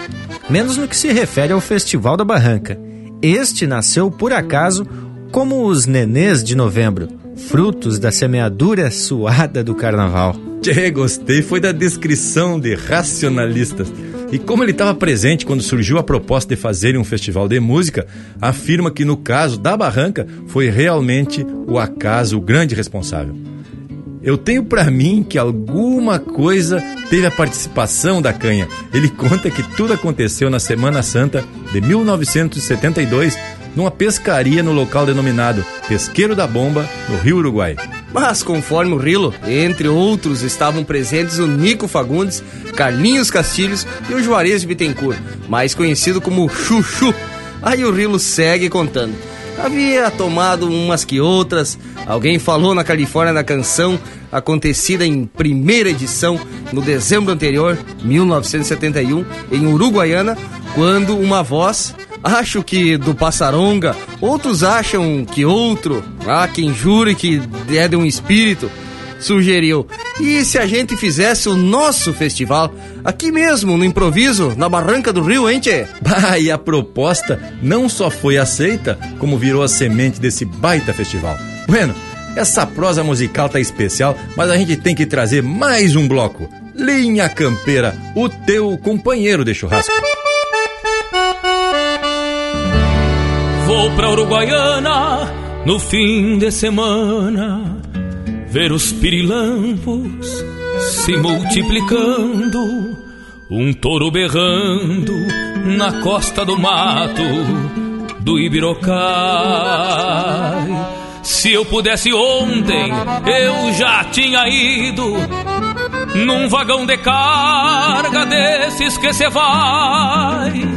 menos no que se refere ao Festival da Barranca. Este nasceu por acaso como os nenês de novembro, frutos da semeadura suada do carnaval. Tchê, gostei foi da descrição de racionalistas. E como ele estava presente quando surgiu a proposta de fazerem um festival de música, afirma que no caso da Barranca foi realmente o acaso o grande responsável. Eu tenho para mim que alguma coisa teve a participação da canha. Ele conta que tudo aconteceu na Semana Santa de 1972 numa pescaria no local denominado Pesqueiro da Bomba, no Rio Uruguai. Mas conforme o Rilo, entre outros estavam presentes o Nico Fagundes, Carlinhos Castilhos e o Juarez de Bittencourt, mais conhecido como Chuchu. Aí o Rilo segue contando. Havia tomado umas que outras, alguém falou na Califórnia da canção acontecida em primeira edição no dezembro anterior, 1971, em Uruguaiana, quando uma voz acho que do Passaronga, outros acham que outro, há quem jure que é de um espírito, sugeriu. E se a gente fizesse o nosso festival aqui mesmo, no improviso, na Barranca do Rio, hein, tchê? Bah, e a proposta não só foi aceita, como virou a semente desse baita festival. Bueno, essa prosa musical tá especial, mas a gente tem que trazer mais um bloco. Linha Campeira, o teu companheiro de churrasco. Vou pra Uruguaiana no fim de semana ver os pirilampos se multiplicando, um touro berrando na costa do mato do Ibirocai. Se eu pudesse ontem, eu já tinha ido num vagão de carga desses que cê vai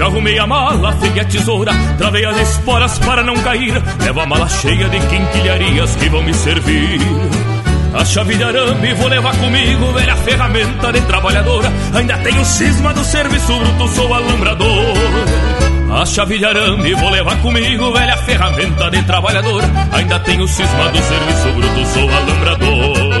Já arrumei a mala, afiei a tesoura, travei as esporas para não cair. Levo a mala cheia de quinquilharias que vão me servir. A chave de arame vou levar comigo, velha ferramenta de trabalhadora. Ainda tenho cisma do serviço bruto, sou alambrador. A chave de arame vou levar comigo, velha ferramenta de trabalhador. Ainda tenho cisma do serviço bruto, sou alambrador.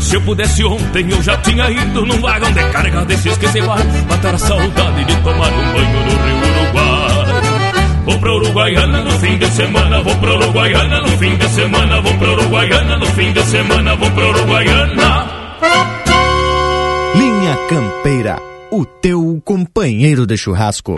Se eu pudesse ontem eu já tinha ido num vagão de carga desses que se vai matar a saudade de tomar um banho no rio Uruguai. Vou pra Uruguaiana no fim de semana, vou pra Uruguaiana no fim de semana, vou pra Uruguaiana no fim de semana, vou pra Uruguaiana. Linha Campeira, o teu companheiro de churrasco.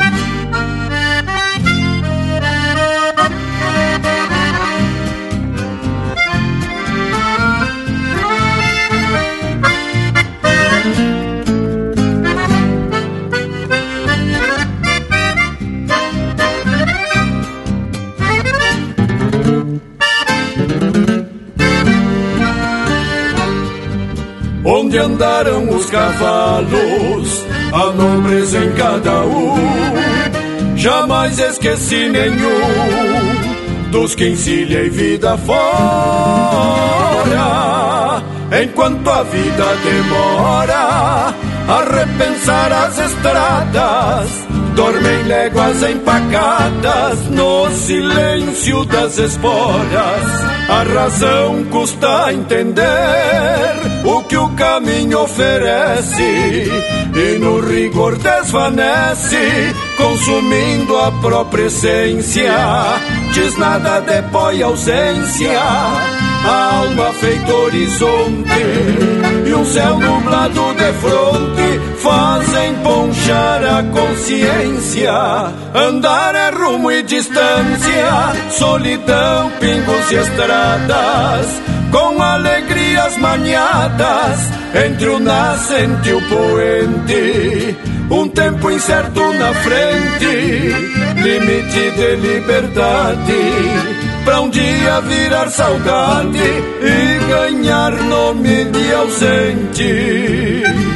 Andaram os cavalos, a nobreza em cada um. jamais esqueci nenhum dos que encilhei vida fora. Enquanto a vida demora a repensar as estradas dormem léguas empacadas no silêncio das esporas. A razão custa entender o que o caminho oferece e no rigor desvanece, consumindo a própria essência. Diz nada depõe ausência, a alma feito horizonte e um céu nublado de fronte fazem ponchar a consciência. Andar é rumo e distância, solidão, pingos e estradas, com alegrias maniadas entre o nascente e o poente. Um tempo incerto na frente, limite de liberdade pra um dia virar saudade e ganhar nome de ausente.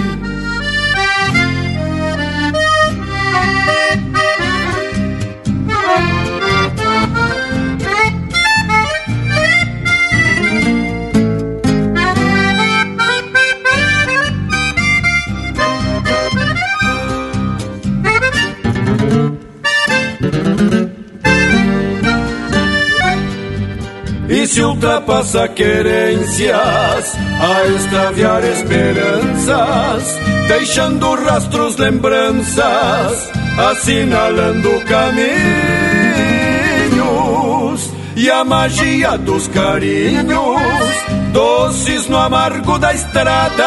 E se ultrapassa querências a extraviar esperanças, deixando rastros, lembranças, assinalando caminhos e a magia dos carinhos, doces no amargo da estrada,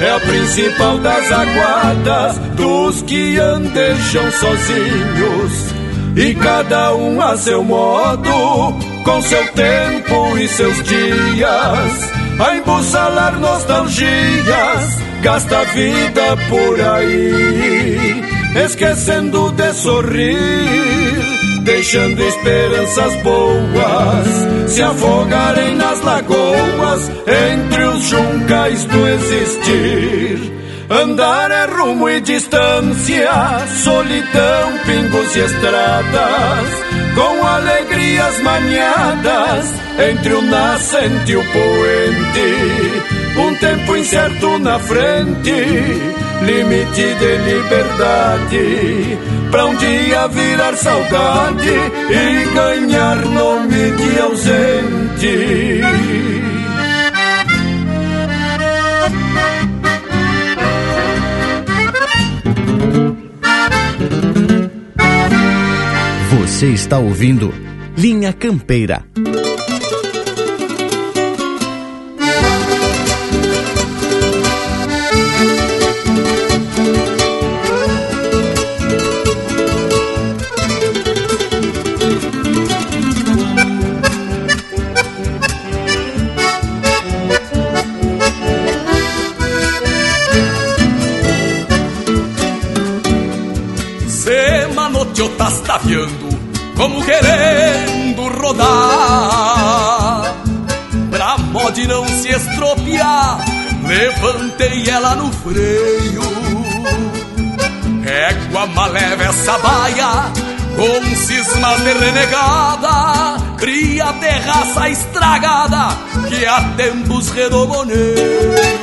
é a principal das aguadas dos que andejam sozinhos. E cada um a seu modo, com seu tempo e seus dias, a embussalar nostalgias, gasta a vida por aí, esquecendo de sorrir, deixando esperanças boas se afogarem nas lagoas entre os juncais do existir. Andar é rumo e distância, solidão, pingos e estradas, com alegrias maniadas entre o nascente e o poente. Um tempo incerto na frente, limite de liberdade, pra um dia virar saudade e ganhar nome de ausente. Você está ouvindo Linha Campeira. Se manoteou tastafiando como querendo rodar Pra mod não se estropiar Levantei ela no freio Égua maleva essa baia Com cismas de renegada Cria de raça estragada Que há tempos redoboneio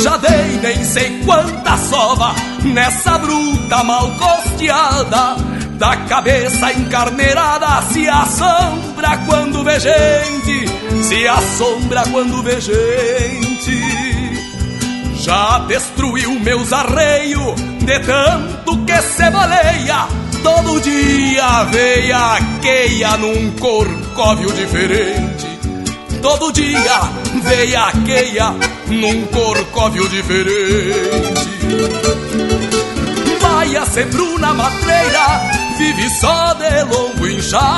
já dei nem sei quanta sova nessa bruta mal costeada. Da cabeça encarneirada se assombra quando vê gente, se assombra quando vê gente. Já destruiu meus arreios de tanto que se baleia. Todo dia veia queia num corcóvio diferente. Todo dia veia queia num corcóvio diferente. Vai a ser Bruna Matreira, vive só de longo inchado.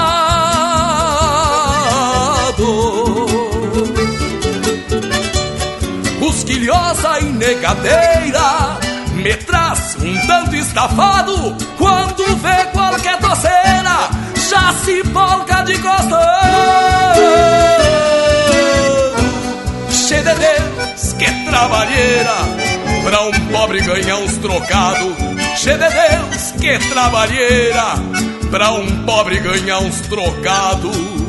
Busquilhosa e negadeira, me traz um tanto estafado. Quando vê qualquer doceira, já se polca de costado. Che de Deus, que trabalheira Pra um pobre ganhar uns trocados Che de Deus, que trabalheira Pra um pobre ganhar uns trocados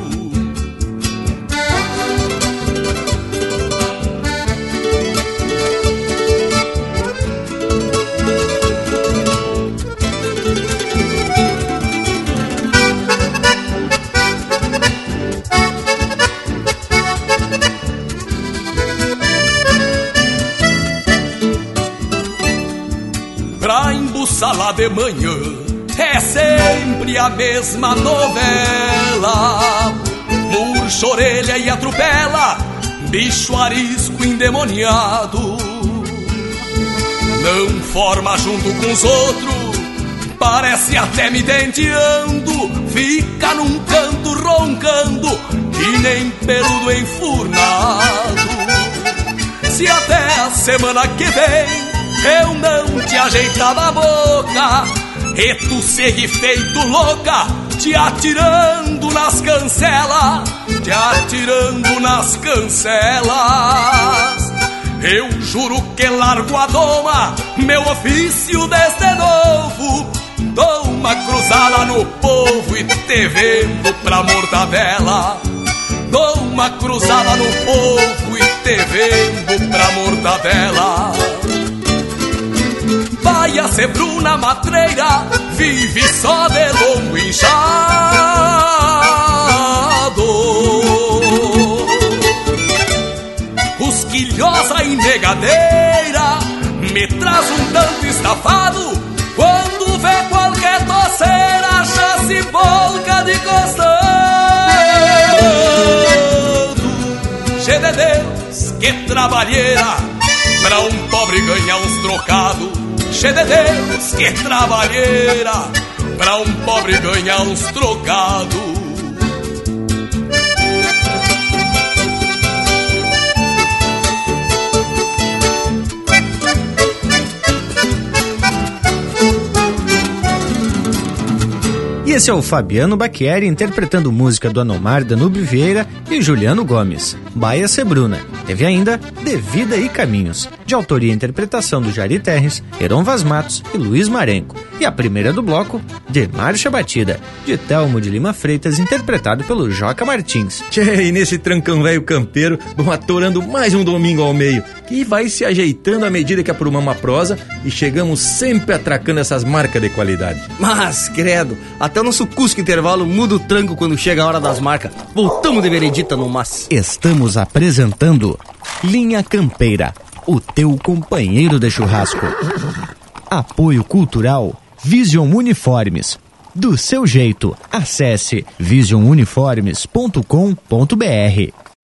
de manhã é sempre a mesma novela. Murcha orelha e atropela, bicho arisco endemoniado. Não forma junto com os outros, parece até me denteando. Fica num canto roncando, que nem peludo enfurnado. Se até a semana que vem eu não te ajeitava a boca E tu segue feito louca Te atirando nas cancelas Te atirando nas cancelas. Eu juro que largo a doma Meu ofício desde novo Dou uma cruzada no povo E te vendo pra mortadela. Dou uma cruzada no povo E te vendo pra mortadela Vai a ser Bruna Matreira, vive só de longo inchado. Cusquilhosa e negadeira, me traz um tanto estafado. Quando vê qualquer toceira, já se volca de costando. Che de Deus, que trabalheira, pra um pobre ganhar uns trocados Che de Deus, que trabalheira Pra um pobre ganhar uns trocados. E esse é o Fabiano Baquieri interpretando música do Anomar Danube Vieira e Juliano Gomes, Baia Sebruna. Teve ainda De Vida e Caminhos, de autoria e interpretação do Jari Terres, Heron Vaz Matos e Luiz Marenco. E a primeira do bloco, De Marcha Batida, de Telmo de Lima Freitas, interpretado pelo Joca Martins. Tchê, e nesse trancão velho campeiro, vamos atorando mais um domingo ao meio, que vai se ajeitando à medida que aprumamos a prosa e chegamos sempre atracando essas marcas de qualidade. Mas, credo, até o nosso Cusco Intervalo muda o tranco quando chega a hora das marcas. Voltamos de veredita no mas. Estamos apresentando Linha Campeira, o teu companheiro de churrasco. Apoio Cultural Vision Uniformes. Do seu jeito, acesse visionuniformes.com.br.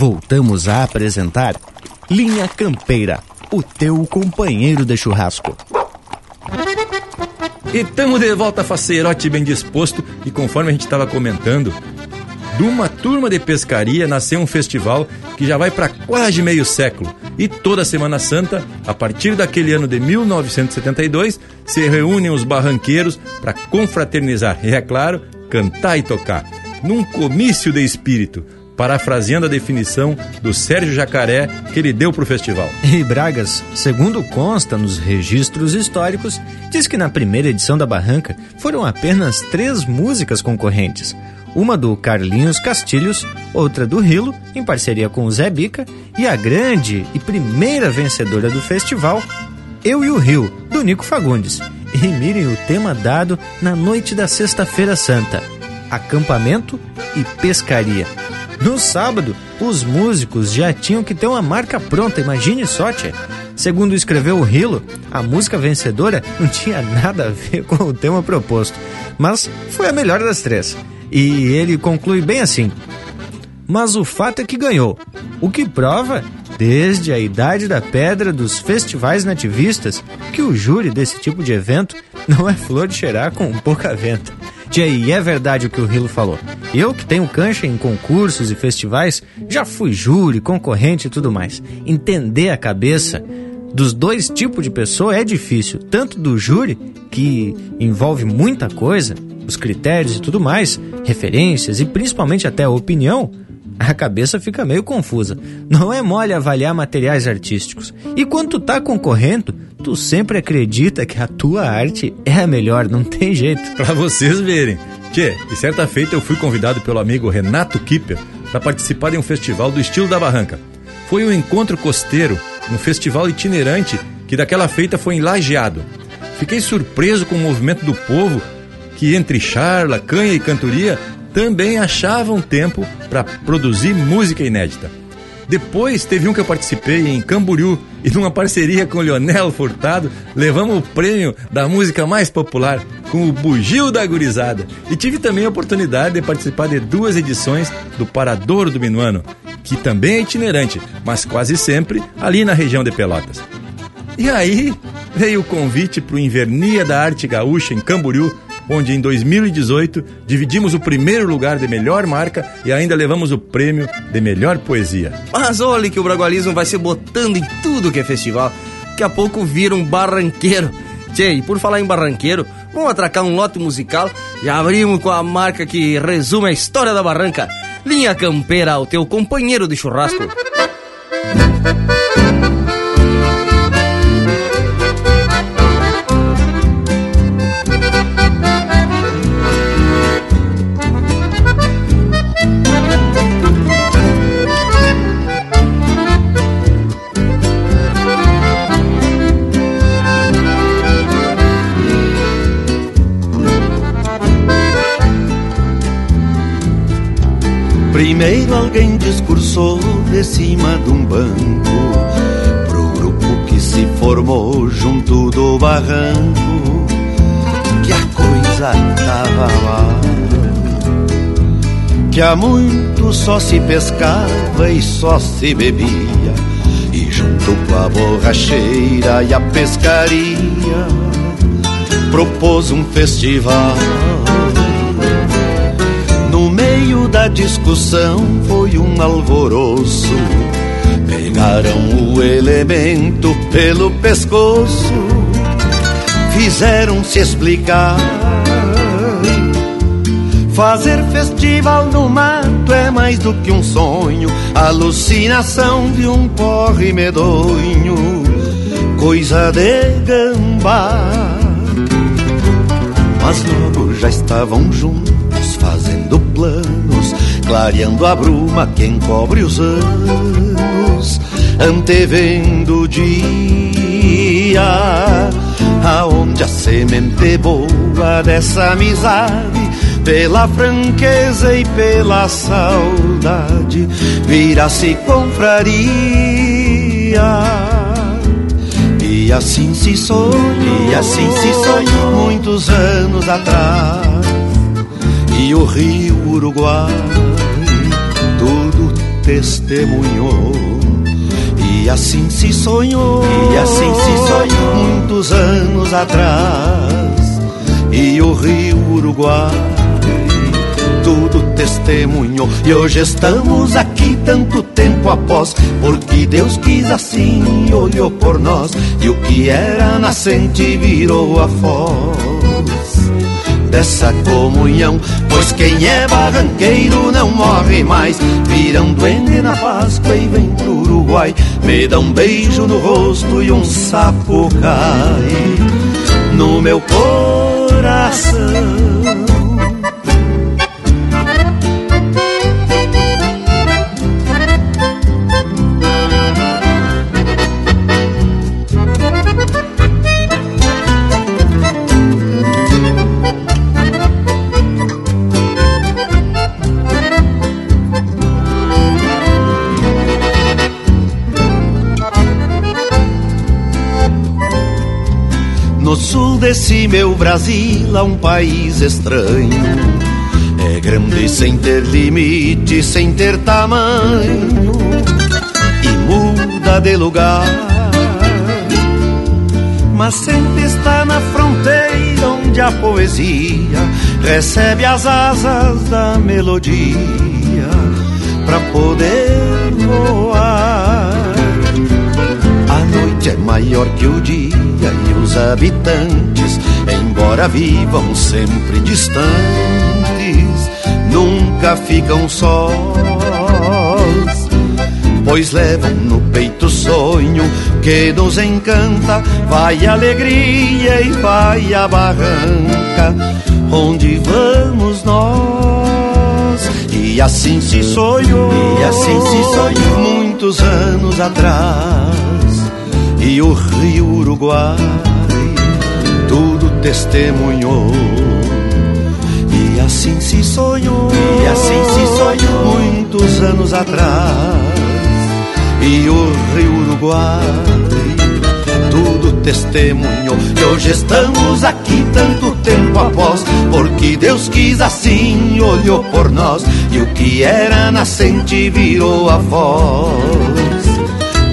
Voltamos a apresentar Linha Campeira, o teu companheiro de churrasco. E tamo de volta, faceirote bem disposto. E conforme a gente estava comentando, de uma turma de pescaria nasceu um festival que já vai para quase meio século. E toda Semana Santa, a partir daquele ano de 1972, se reúnem os barranqueiros para confraternizar e, é claro, cantar e tocar. Num comício de espírito parafraseando a definição do Sérgio Jacaré que ele deu para o festival. E Bragas, segundo consta nos registros históricos, diz que na primeira edição da Barranca foram apenas três músicas concorrentes. Uma do Carlinhos Castilhos, outra do Rilo, em parceria com o Zé Bica, e a grande e primeira vencedora do festival, Eu e o Rio, do Nico Fagundes. E mirem o tema dado na noite da Sexta-feira Santa: acampamento e pescaria. No sábado, os músicos já tinham que ter uma marca pronta, imagine só, tchê. Segundo escreveu o Rilo, a música vencedora não tinha nada a ver com o tema proposto, mas foi a melhor das três. E ele conclui bem assim: mas o fato é que ganhou. O que prova, desde a idade da pedra dos festivais nativistas, que o júri desse tipo de evento não é flor de cheirar com pouca venta. Tia, e é verdade o que o Rilo falou. Eu, que tenho cancha em concursos e festivais, já fui júri, concorrente e tudo mais. Entender a cabeça dos dois tipos de pessoa é difícil. Tanto do júri, que envolve muita coisa, os critérios e tudo mais, referências e principalmente até a opinião, a cabeça fica meio confusa. Não é mole avaliar materiais artísticos. E quando tu tá concorrendo, tu sempre acredita que a tua arte é a melhor, não tem jeito. Pra vocês verem. Tchê, e certa feita eu fui convidado pelo amigo Renato Kipper para participar de um festival do estilo da Barranca. Foi um encontro costeiro, um festival itinerante que daquela feita foi em Lajeado. Fiquei surpreso com o movimento do povo que entre charla, canha e cantoria também achavam tempo para produzir música inédita. Depois teve um que eu participei em Camboriú e numa parceria com Leonel Furtado, levamos o prêmio da música mais popular com o Bugio da Gurizada. E tive também a oportunidade de participar de duas edições do Paradouro do Minuano, que também é itinerante, mas quase sempre ali na região de Pelotas. E aí veio o convite para o Invernia da Arte Gaúcha em Camboriú onde em 2018 dividimos o primeiro lugar de melhor marca e ainda levamos o prêmio de melhor poesia. Mas olha que o Bragualismo vai se botando em tudo que é festival. Daqui a pouco vira um barranqueiro. Tchê, e por falar em barranqueiro, vamos atracar um lote musical. Já abrimos com a marca que resume a história da barranca. Linha Campeira, o teu companheiro de churrasco. Primeiro alguém discursou de cima de um banco Pro grupo que se formou junto do barranco Que a coisa tava mal Que há muito só se pescava e só se bebia E junto com a borracheira e a pescaria Propôs um festival da discussão foi um alvoroço. Pegaram o elemento pelo pescoço, fizeram se explicar. Fazer festival no mato é mais do que um sonho, alucinação de um porre medonho, coisa de gambá. Mas logo já estavam juntos fazendo planos, clareando a bruma que encobre os anos, antevendo o dia, aonde a semente boa dessa amizade, pela franqueza e pela saudade, vira-se confraria. E assim se sonhou, e assim se sonhou muitos anos atrás e o rio Uruguai testemunhou. E assim se sonhou, e assim se sonhou muitos anos atrás. E o rio Uruguai tudo testemunhou. E hoje estamos aqui tanto tempo após, porque Deus quis assim e olhou por nós. E o que era nascente virou a foz dessa comunhão. Pois quem é barranqueiro não morre mais. Vira um duende na Páscoa e vem pro Uruguai. Me dá um beijo no rosto e um sapo cai no meu coração. Desse meu Brasil a um país estranho. É grande sem ter limite, sem ter tamanho. E muda de lugar. Mas sempre está na fronteira onde a poesia Recebe as asas da melodia Pra poder voar. A noite é maior que o dia e os habitantes Embora vivam sempre distantes, nunca ficam sós, pois levam no peito o sonho que nos encanta. Vai a alegria e vai a barranca, onde vamos nós. E assim se sonhou, e assim se sonhou muitos anos atrás. E o rio Uruguai testemunhou. E assim se sonhou, e assim se sonhou muitos anos atrás. E o Rio Uruguai tudo testemunhou. E hoje estamos aqui tanto tempo após, porque Deus quis assim, olhou por nós. E o que era nascente virou a voz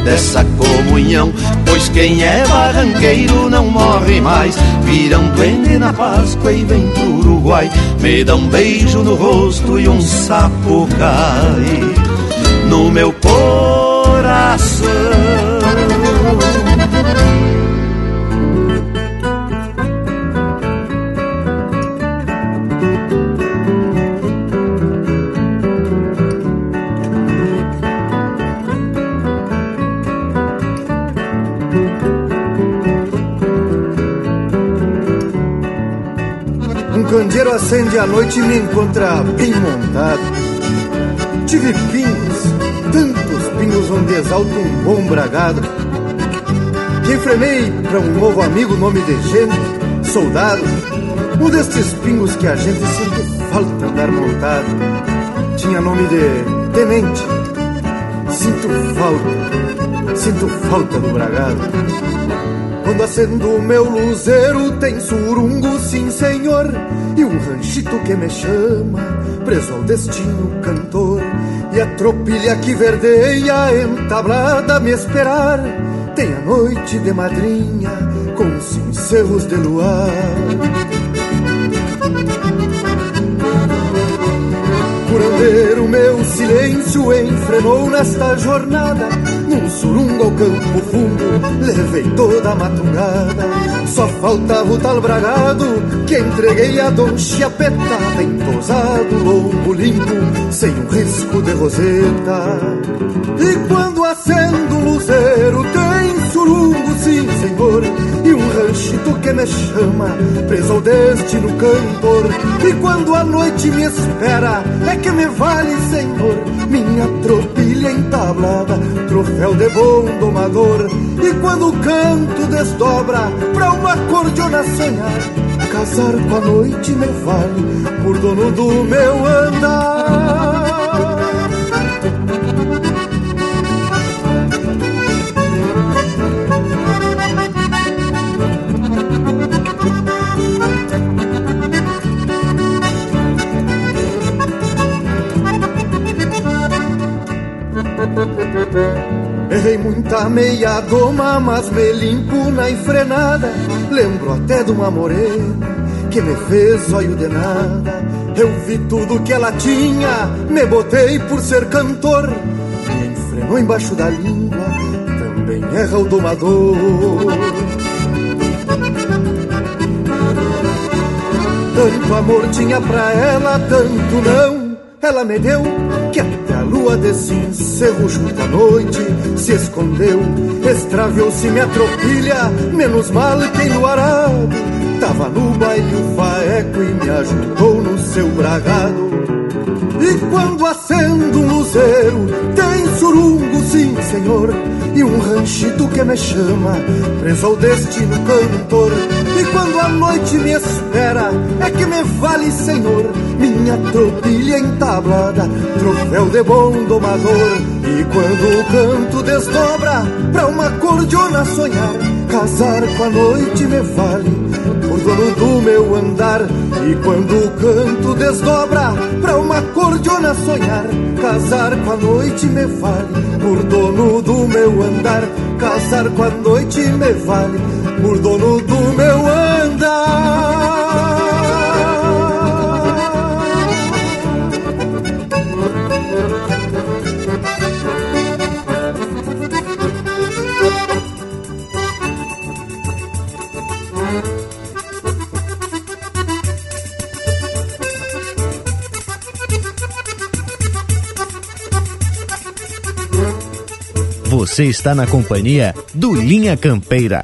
dessa comunhão. Pois quem é barranqueiro não morre mais. Vira um duende na Páscoa e vem pro Uruguai. Me dá um beijo no rosto e um sapo cai no meu coração. Acende à noite e me encontra bem montado. Tive pingos, tantos pingos onde exalto um bom bragado. Que enfrenei para um novo amigo, nome de gente, soldado. Um destes pingos que a gente sente falta andar montado. Tinha nome de tenente. Sinto falta, sinto falta do bragado. Quando acendo o meu luzeiro tem surungo, sim senhor E um ranchito que me chama, preso ao destino cantor E a tropilha que verdeia entablada me esperar Tem a noite de madrinha com cincelos de luar. Curandeiro, meu silêncio enfrenou nesta jornada num surungo ao campo fundo, levei toda a matungada. Só faltava o tal bragado que entreguei a Dom Chiapeta, bem tosado, lombo limpo, sem um risco de roseta. E quando acendo o luzeiro, tem surungo, sim senhor, e um ranchito que me chama, preso ao destino cantor. E quando a noite me espera, é que me vale, senhor, minha tropilha entablada, troféu de bom domador. E quando o canto desdobra pra uma cordiona casar com a noite me vale por dono do meu andar. Muita meia goma, mas me limpo na enfrenada. Lembro até de uma morena que me fez olho de nada. Eu vi tudo que ela tinha, me botei por ser cantor. Me enfrenou embaixo da língua, também erra o domador. Tanto amor tinha pra ela, tanto não, ela me deu lua desse junto à noite se escondeu. Extraviou-se minha tropilha, menos mal quem no arado tava no baile o faeco e me ajudou no seu bragado. E quando acendo um luzeiro, tem surungo, sim senhor, e um ranchito que me chama, preso ao destino cantor. E quando a noite me espera, é que me vale, senhor, minha tropilha entablada, troféu de bom domador. E quando o canto desdobra pra uma cordiona sonhar, casar com a noite me vale, por dono do meu andar. E quando o canto desdobra pra uma cordiona sonhar, casar com a noite me vale, por dono do meu andar. Casar com a noite me vale, por dono do meu andar. Você está na companhia do Linha Campeira,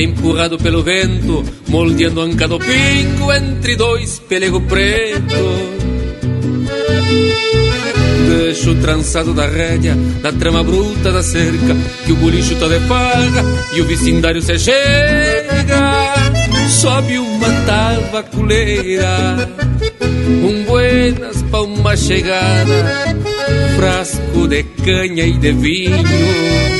Empurrado pelo vento, moldeando anca do pingo entre dois pelego preto. Deixo trançado da rédea, na trama bruta da cerca, que o bolicho tá de farra e o vecindário se chega. Sobe uma tabaculeira, um buenas pra uma chegada, frasco de canha e de vinho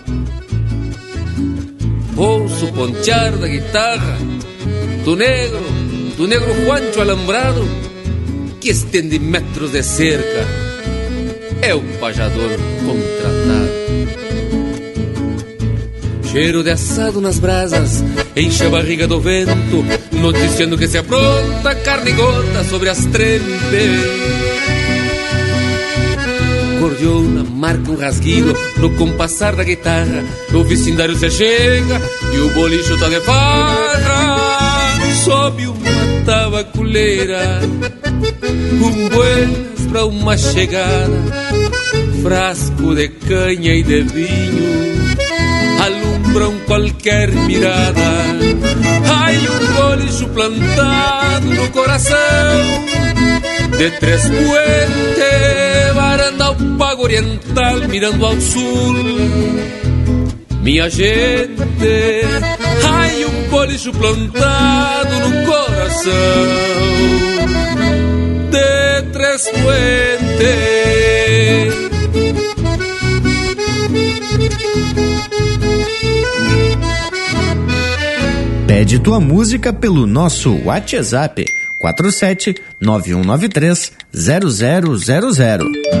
ouço pontear da guitarra do negro, do negro Juancho alambrado que estende metros de cerca. É o pajador contratado. Cheiro de assado nas brasas, enche a barriga do vento, noticiando que se apronta carne gota sobre as trempes marca um rasguido no compassar da guitarra. O vecindário se chega e o bolicho tá de farra. Sobe uma tabaculeira, um buenas pra uma chegada. Frasco de canha e de vinho alumbram qualquer mirada. Ai, um bolicho plantado no coração de três puentes, ao pago oriental mirando ao sul. Minha gente, ai um bolicho plantado no coração de três puentes. Pede tua música pelo nosso WhatsApp 47 9193 0000.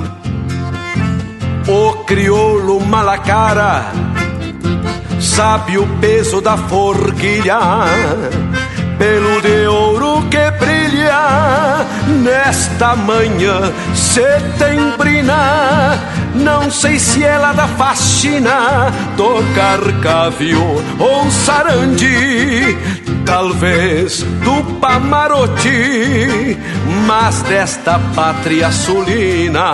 o crioulo malacara sabe o peso da forquilha, pelo de ouro que brilha nesta manhã setembrina. Não sei se ela da faxina tocar cavio ou sarandi, talvez do Pamarote, mas desta pátria sulina.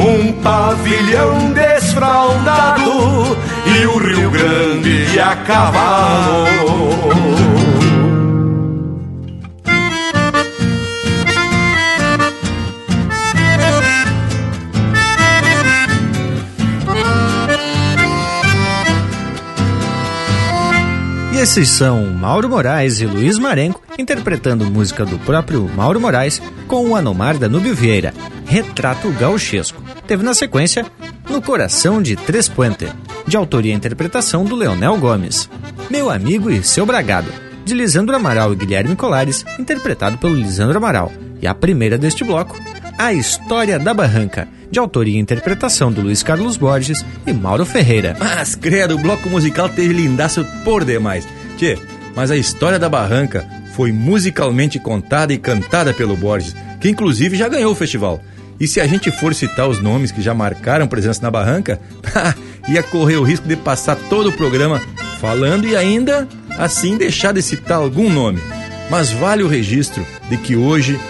um pavilhão desfraldado e o Rio Grande a cavalo. Esses são Mauro Moraes e Luiz Marenco interpretando música do próprio Mauro Moraes com o Anomar Danúbio Vieira, Retrato Gauchesco. Teve na sequência No Coração de Três Puente, de autoria e interpretação do Leonel Gomes. Meu Amigo e Seu Bragado, de Lisandro Amaral e Guilherme Colares, interpretado pelo Lisandro Amaral. E a primeira deste bloco, A História da Barranca, de autoria e interpretação do Luiz Carlos Borges e Mauro Ferreira. Mas, credo, o bloco musical teve lindaço por demais. Tchê, mas a história da Barranca foi musicalmente contada e cantada pelo Borges, que inclusive já ganhou o festival. E se a gente for citar os nomes que já marcaram presença na Barranca, ia correr o risco de passar todo o programa falando e ainda assim deixar de citar algum nome. Mas vale o registro de que hoje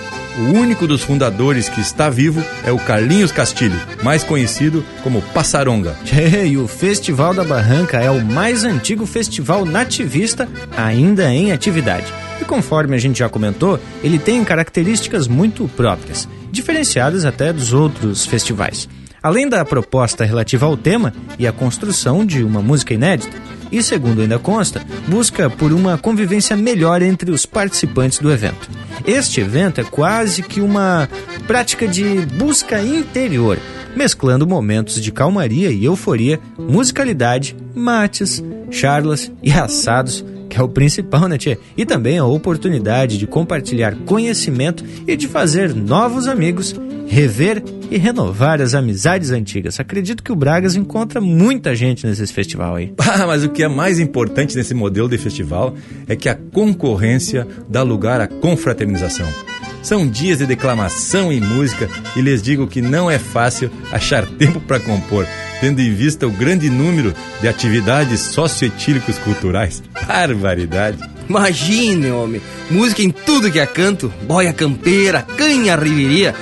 o único dos fundadores que está vivo é o Carlinhos Castilho, mais conhecido como Passaronga. E o Festival da Barranca é o mais antigo festival nativista ainda em atividade. E conforme a gente já comentou, ele tem características muito próprias, diferenciadas até dos outros festivais. Além da proposta relativa ao tema e a construção de uma música inédita, e, segundo ainda consta, busca por uma convivência melhor entre os participantes do evento. Este evento é quase que uma prática de busca interior, mesclando momentos de calmaria e euforia, musicalidade, mates, charlas e assados que é o principal, né, tia? E também a oportunidade de compartilhar conhecimento e de fazer novos amigos, rever e renovar as amizades antigas. Acredito que o Bragas encontra muita gente nesse festival aí. Ah, mas o que é mais importante nesse modelo de festival é que a concorrência dá lugar à confraternização. São dias de declamação e música e lhes digo que não é fácil achar tempo para compor tendo em vista o grande número de atividades socioetílicos culturais. Barbaridade! Imagine, homem, música em tudo que é canto, boia campeira, canha riveria.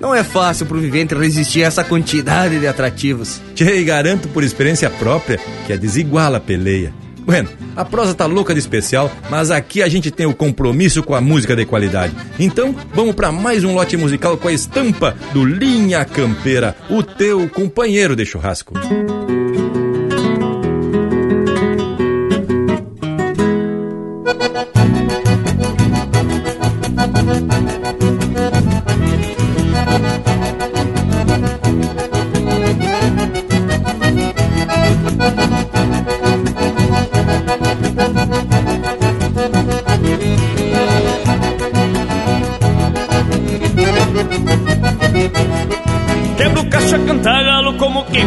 Não é fácil pro vivente resistir a essa quantidade de atrativos. Tchê, garanto por experiência própria que é desigual a peleia. Bueno, a prosa tá louca de especial, mas aqui a gente tem o compromisso com a música de qualidade. Então, vamos para mais um lote musical com a estampa do Linha Campeira, o teu companheiro de churrasco.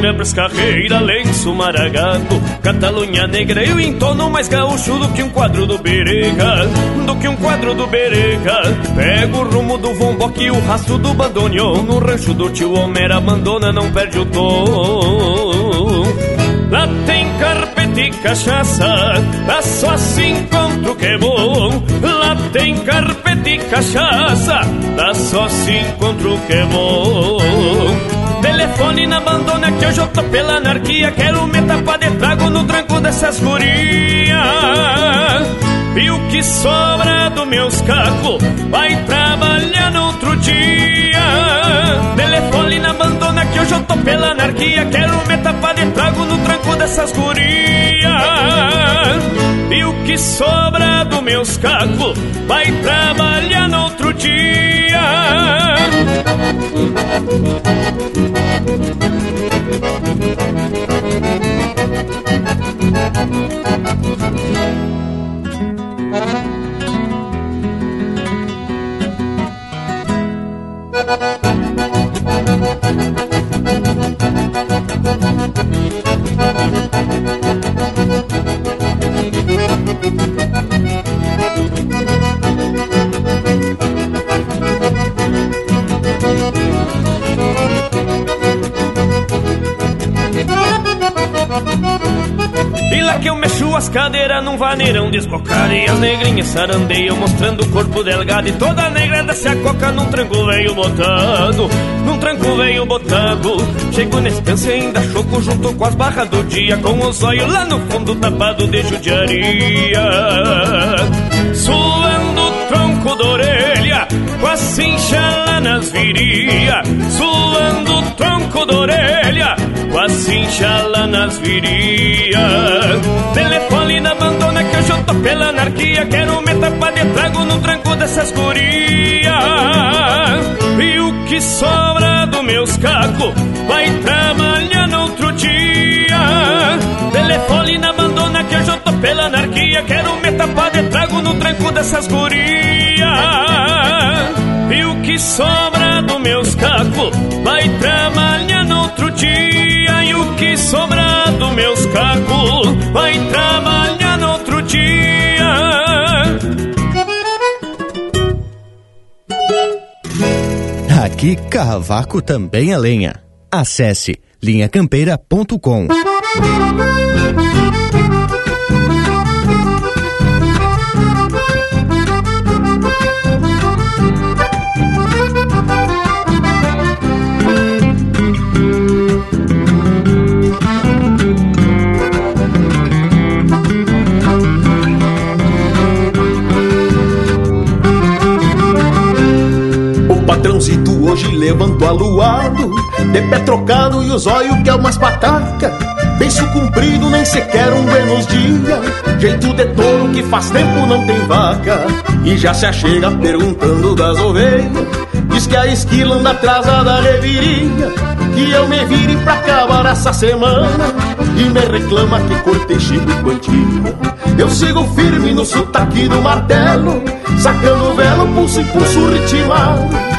Quebras carreira, lenço maragato Catalunha negra, eu entono mais gaúcho do que um quadro do Berega Do que um quadro do Berega. Pego o rumo do vomboque e o rastro do bandoneon No rancho do tio Homer abandona, não perde o tom. Lá tem carpete e cachaça Lá só se encontra o que é bom Lá tem carpete e cachaça Lá só se encontra o que é bom Telefone na abandona que hoje eu tô pela anarquia Quero me tapar de trago no tranco dessas gurias. E o que sobra do meus cacos Vai trabalhar no outro dia Telefone na abandona que hoje eu tô pela anarquia. Quero me tapar de trago no tranco dessas gurias. E o que sobra do meus cacos Vai trabalhar no outro dia num vaneirão desbocado E as negrinhas sarandeiam mostrando o corpo delgado E toda negra desce a coca num tranco veio botado Num tranco veio botado Chego na estância ainda choco junto com as barras do dia Com os olhos lá no fundo tapado de judiaria. Suando o tronco da orelha Com a cincha lá nas viria Suando o tronco da orelha cincha lá nas viria Telefone na abandona que hoje eu tô pela anarquia. Quero me tapar de trago no tranco dessas gurias. E o que sobra do meus cacos Vai trabalhar no outro dia. Telefone na abandona que hoje eu tô pela anarquia. Quero me tapar de trago no tranco dessas gurias. E o que sobra do meus cacos Vai trabalhar no outro dia O que sobra do meus cacos Vai trabalhar no outro dia Aqui Carravaco também é lenha. Acesse linhacampeira.com. hoje levantou aluado De pé trocado e os olhos que é umas patacas Beiço comprido, nem sequer um buenos dia Jeito de touro que faz tempo não tem vaca. E já se achega perguntando das ovelhas. Diz que a esquila anda atrasada reviria. Que eu me vire pra acabar essa semana. E me reclama que cortei chico e quantia. Eu sigo firme no sotaque do martelo Sacando o velo, pulso e pulso ritmado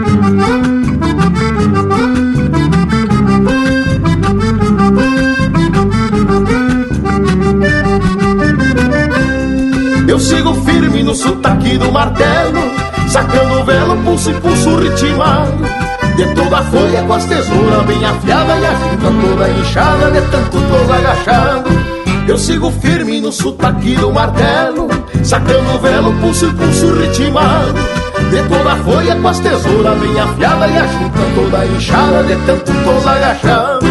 no sotaque do martelo Sacando o velo, pulso e pulso ritmado De toda a folha com as tesouras bem afiada E a junta toda inchada de tanto tos agachado. Eu sigo firme no sotaque do martelo Sacando o velo, pulso e pulso ritmado De toda a folha com as tesouras bem afiada E a junta toda inchada de tanto tos agachado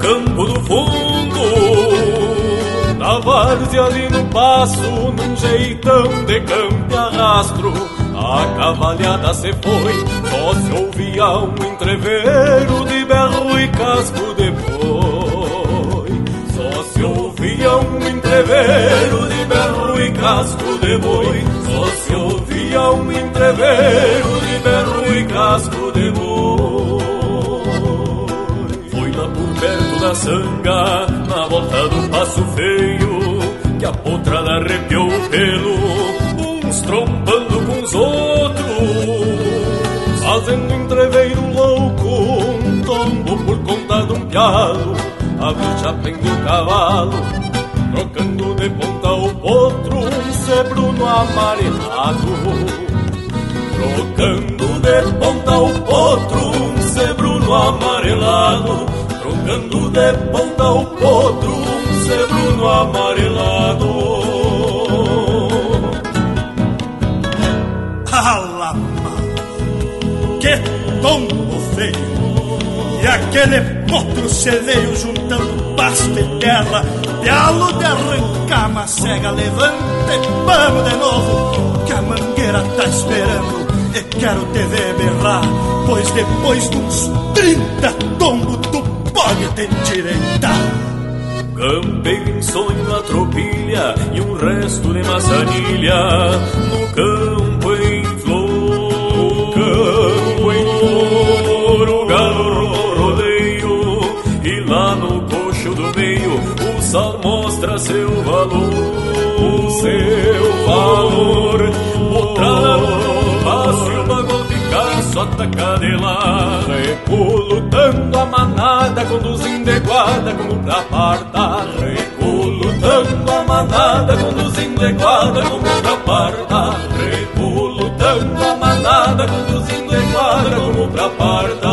Campo do fundo. Na várzea ali no passo Num jeitão de campo e arrastro A cavalhada se foi. Só se ouvia um entreveiro De berro e casco de boi Só se ouvia um entreveiro De berro e casco de boi Só se ouvia um entreveiro De berro e casco sanga Na volta do passo feio Que a potrada arrepiou o pelo Uns trombando com os outros Fazendo entreveiro louco Um tombo por conta de um pialo A bicha prende o cavalo Trocando de ponta o potro Um sebruno amarelado Trocando de ponta o potro Um sebruno amarelado Trocando de ponta o potro Um sebruno amarelado Alama, que tombo feio! E aquele potro celeiro juntando pasto e terra, pialo de arrancar uma cega, levanta e vamos de novo, que a mangueira tá esperando e quero te ver berrar, pois depois de uns 30 tombos te endireitar. Campeiro em sonho na tropilha e um resto de maçanilha no campo em flor. Campo em flor, o galo rodeio e lá no coxo do meio mostra seu valor, seu valor. Botrada no fica só tacadela. Recuo lutando a manada, conduzindo iguada como pra parta. Recuo lutando a manada, conduzindo iguada como pra parta. Recuo lutando a manada, conduzindo iguada como pra parta.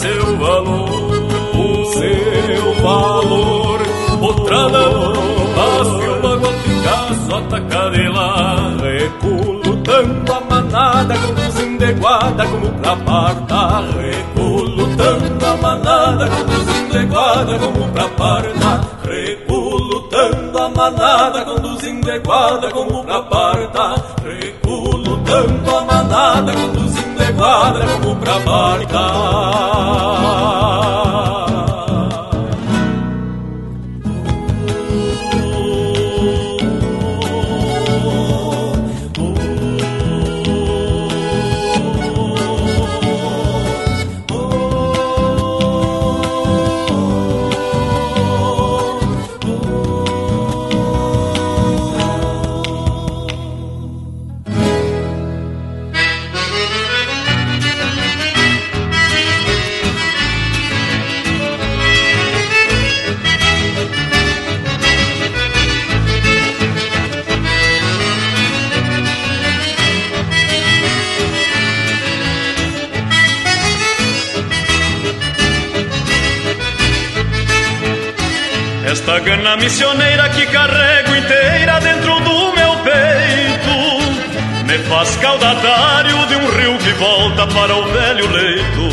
Seu valor, o seu valor, potrada no passo e o bagual fica só tacadela, lutando a manada conduzindo iguada como pra parta, lutando a manada conduzindo iguada como pra parta Recuo lutando a manada Conduzindo iguada como pra parta lutando a manada Conduzindo iguada como pra parta Gana missioneira que carrego inteira dentro do meu peito. Me faz caudatário de um rio que volta para o velho leito.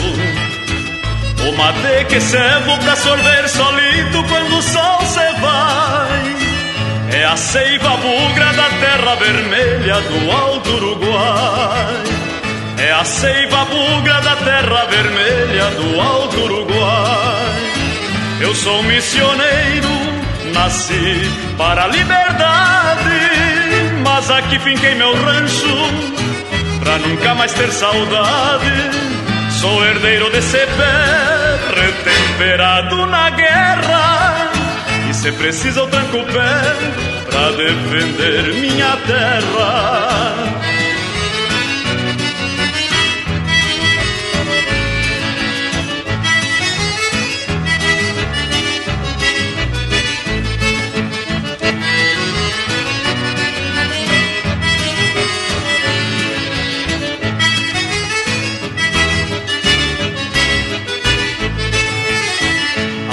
O mate que servo pra sorver solito quando o sol se vai. É a seiva bugra da terra vermelha do alto Uruguai. É a seiva bugra da terra vermelha do alto Uruguai. Eu sou missioneiro, nasci para a liberdade, mas aqui finquei meu rancho pra nunca mais ter saudade. Sou herdeiro desse pé, retemperado na guerra, e se precisa eu tranco o pé pra defender minha terra.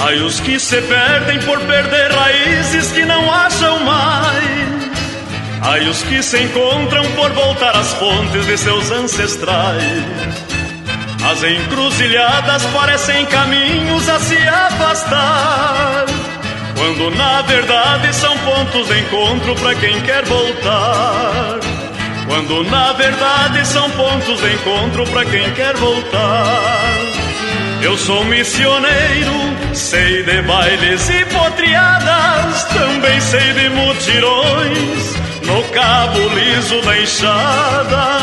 Ai, os que se perdem por perder raízes que não acham mais. Ai, os que se encontram por voltar às fontes de seus ancestrais. As encruzilhadas parecem caminhos a se afastar. Quando na verdade são pontos de encontro para quem quer voltar. Quando na verdade são pontos de encontro para quem quer voltar. Eu sou missioneiro, sei de bailes e potriadas, também sei de mutirões no cabo liso da enxada.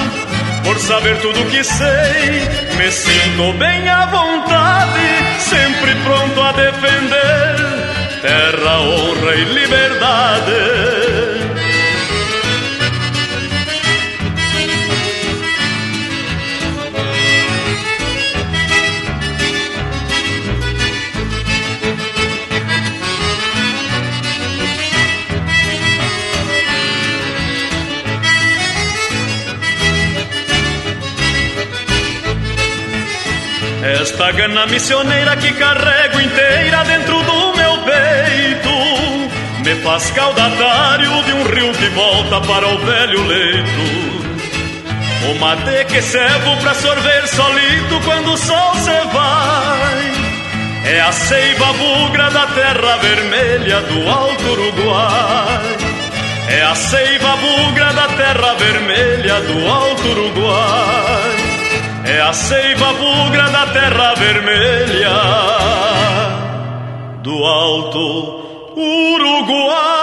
Por saber tudo que sei, me sinto bem à vontade, sempre pronto a defender terra, honra e liberdade. Esta gana missioneira que carrego inteira dentro do meu peito me faz caudatário de um rio que volta para o velho leito. O mate que servo pra sorver solito quando o sol se vai. É a seiva bugra da terra vermelha do Alto Uruguai. É a seiva bugra da terra vermelha do Alto Uruguai. É a seiva bugra da terra vermelha do Alto Uruguai.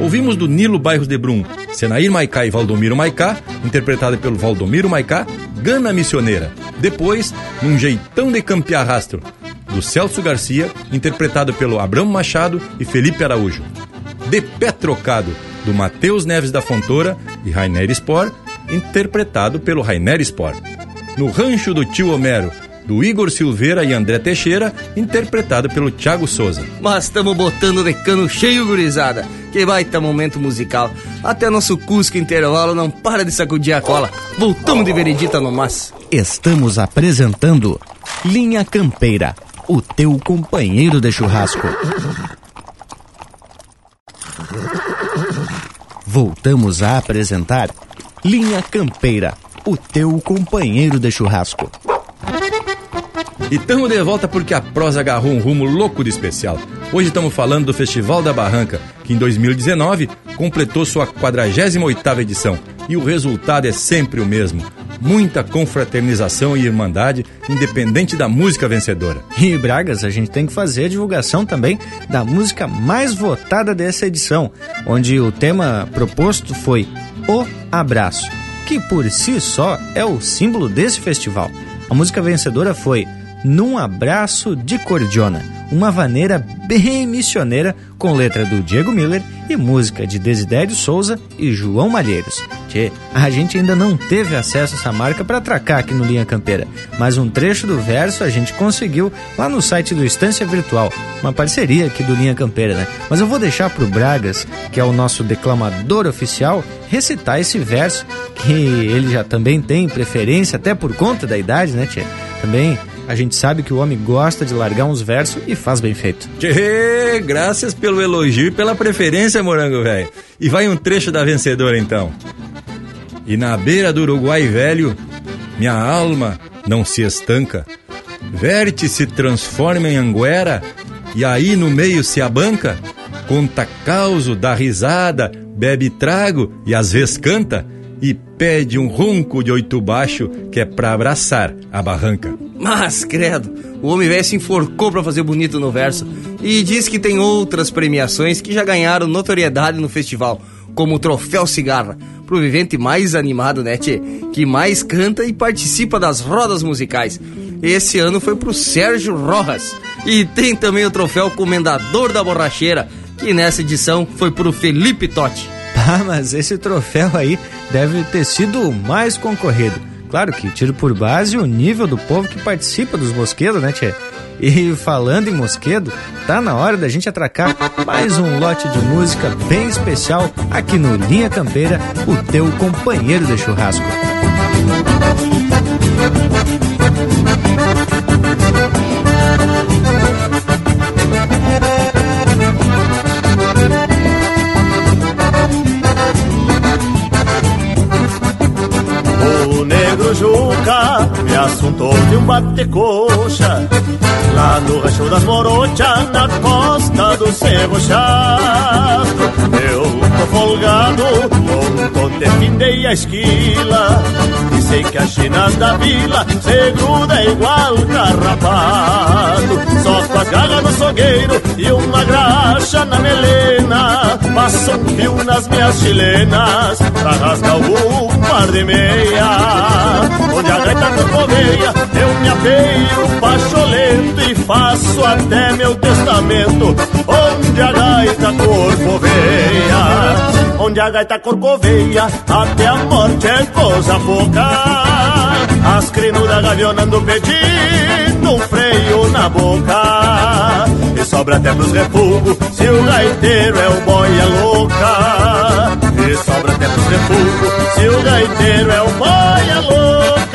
Ouvimos do Nilo Bairros de Brum, Senair Maicá e Valdomiro Maicá, interpretada pelo Valdomiro Maicá, Gana Missioneira. Depois, num jeitão de campear rastro, do Celso Garcia, interpretado pelo Abrão Machado e Felipe Araújo. De Pé Trocado, do Matheus Neves da Fontoura e Rainer Spor, interpretado pelo Rainer Spor. No Rancho do Tio Homero, do Igor Silveira e André Teixeira, interpretado pelo Thiago Souza. Mas estamos botando de cano cheio, gurizada. Que baita momento musical. Até nosso Cusco intervalo não para de sacudir a cola. Voltamos de veredita no mas. Estamos apresentando Linha Campeira, o teu companheiro de churrasco. Voltamos a apresentar Linha Campeira, o teu companheiro de churrasco. E estamos de volta porque a prosa agarrou um rumo louco de especial. Hoje estamos falando do Festival da Barranca, que em 2019 completou sua 48ª edição. E o resultado é sempre o mesmo. Muita confraternização e irmandade, independente da música vencedora. E Bragas, a gente tem que fazer a divulgação também da música mais votada dessa edição, onde o tema proposto foi O Abraço, que por si só é o símbolo desse festival. A música vencedora foi Num Abraço de Cordiona, uma vaneira bem missioneira com letra do Diego Miller e música de Desidério Souza e João Malheiros. Tchê, a gente ainda não teve acesso a essa marca para atracar aqui no Linha Campeira, mas um trecho do verso a gente conseguiu lá no site do Estância Virtual, uma parceria aqui do Linha Campeira, né? Mas eu vou deixar pro Bragas, que é o nosso declamador oficial, recitar esse verso, que ele já também tem preferência, até por conta da idade, né, Tchê? Também a gente sabe que o homem gosta de largar uns versos e faz bem feito. Tchê, graças pelo elogio e pela preferência, morango velho. E vai um trecho da vencedora então. E na beira do Uruguai velho, minha alma não se estanca. Verte se transforma em anguera e aí no meio se abanca. Conta causo, dá risada, bebe trago e às vezes canta e pede um ronco de oito baixo que é pra abraçar a barranca. Mas, credo, o homem velho se enforcou pra fazer bonito no verso e diz que tem outras premiações que já ganharam notoriedade no festival, como o Troféu Cigarra, pro vivente mais animado, né, tchê? Que mais canta e participa das rodas musicais. Esse ano foi pro Sérgio Rojas. E tem também o Troféu Comendador da Borracheira, que nessa edição foi pro Felipe Totti. Ah, mas esse troféu aí deve ter sido o mais concorrido. Claro que tiro por base o nível do povo que participa dos mosquedos, né, Tchê? E falando em mosquedo, tá na hora da gente atracar mais um lote de música bem especial aqui no Linha Campeira, o teu companheiro de churrasco. Um bate-coxa Lá no rancho das morochas, na costa do Cerro Chato. Eu tô folgado, ontem findei a esquila. E sei que as chinas da vila se gruda igual carrapato. Só com as garras no sogueiro e uma graxa na melena. Passo um fio nas minhas chilenas pra rasgar o meia. Onde a gaita corcoveia eu me apeio pacholento E faço até meu testamento. Onde a gaita corcoveia Onde a gaita corcoveia Até a morte é coisa pouca. As crinudas gavionando pedindo um freio na boca. E sobra até pros refugos Se o gaiteiro é o boia louca E sobra até pros refugos Se o gaiteiro é o boia louca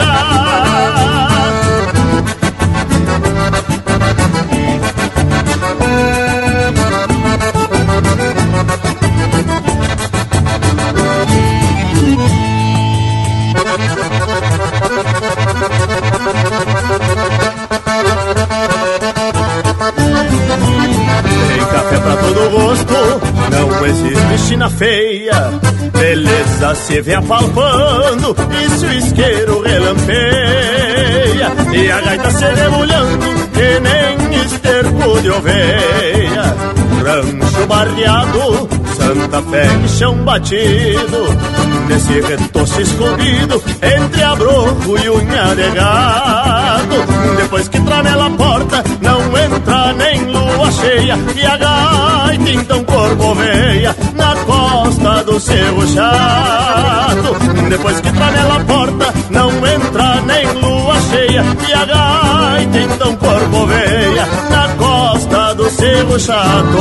não existe china feia. Beleza se vê apalpando e se o isqueiro relampeia. E a gaita se debulhando que nem esterco de oveia. Rancho barreado, Santa Fé e chão batido. Nesse retoço escondido entre abroco e unha de gado. Depois que tramela a porta, não entra nem lua cheia. E a corcoveia na costa do cerro chato. Depois que tramela a porta, não entra nem lua cheia. E a gaita então corcoveia na costa do cerro chato.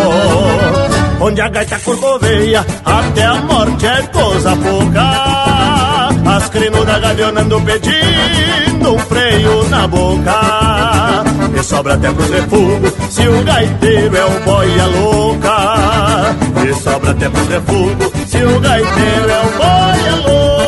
Onde a gaita corcoveia, até a morte é coisa pouca. As crinudas gavionando pedindo um freio na boca. E sobra até pros refugos, se o gaiteiro é o boia louca. E sobra até pros refugos, se o gaiteiro é o boia louca.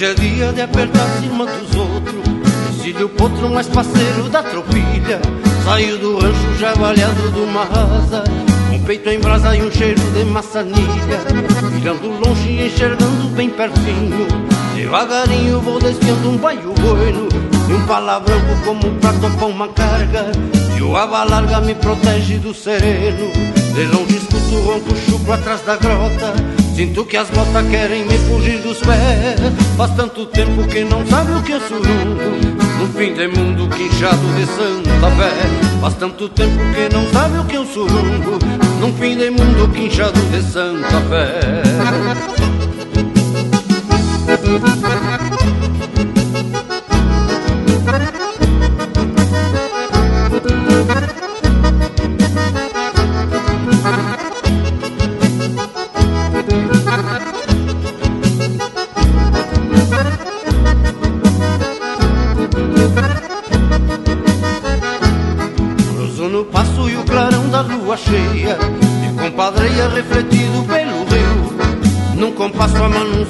Hoje é dia de apertar cima dos outros. Exílio potro mais parceiro da tropilha Saiu do rancho já valhado de uma asa Um peito em brasa e um cheiro de maçanilha. Mirando longe e enxergando bem pertinho. Devagarinho vou desviando um baio bueno. E um palavrão como pra topar uma carga. E o aba larga me protege do sereno. De longe escuto o ronco chucro atrás da grota Sinto que as botas querem me fugir dos pés. Faz tanto tempo que não sabe o que é surungo No fim de mundo quinchado de Santa Fé. Faz tanto tempo que não sabe o que é um surungo Num fim de mundo quinchado de Santa Fé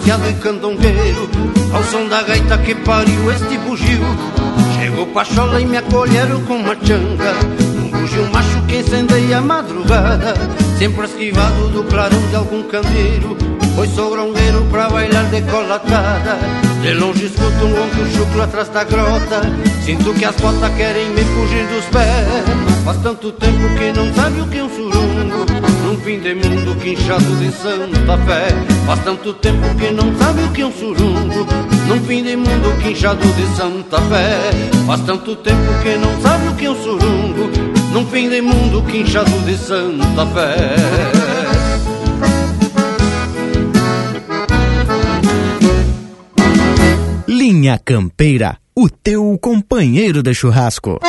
amanunciado e candongueiro Ao som da gaita que pariu este bugio. Chegou Pachola e me acolheram com uma changa Um bugio macho que incendeia a madrugada Sempre esquivado do clarão de algum candeeiro Foi sogrongueiro pra bailar decolatada De longe escuto um ronco chucro atrás da grota. Sinto que as botas querem me fugir dos pés Faz tanto tempo que não sabe o que é um surungo Num fim de mundo quinchado de Santa Fé. Faz tanto tempo que não sabe o que é um surungo Num fim de mundo quinchado de Santa Fé. Faz tanto tempo que não sabe o que é um surungo Num fim de mundo quinchado de Santa Fé. Linha Campeira, o teu companheiro de churrasco.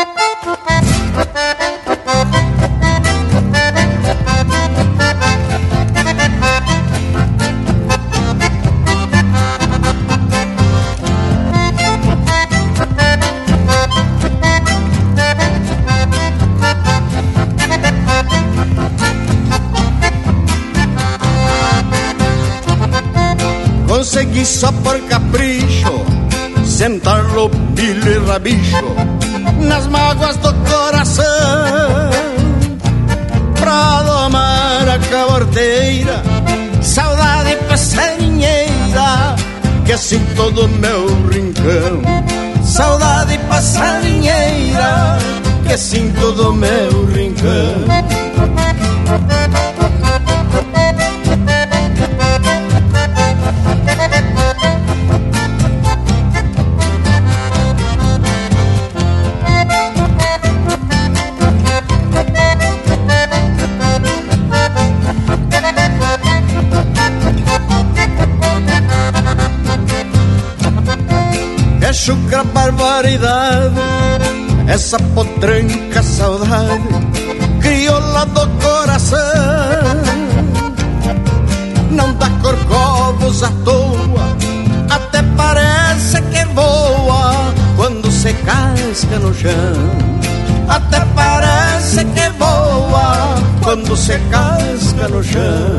Consegui só por capricho sentar lopilho e rabicho nas mágoas do coração pra domar a caborteira, saudade passarinheira que sinto do meu rincão. Saudade passarinheira que sinto do meu rincão. Essa potranca saudade, crioula do coração. Não dá corcovos à toa, até parece que voa quando se casca no chão. Até parece que voa quando se casca no chão.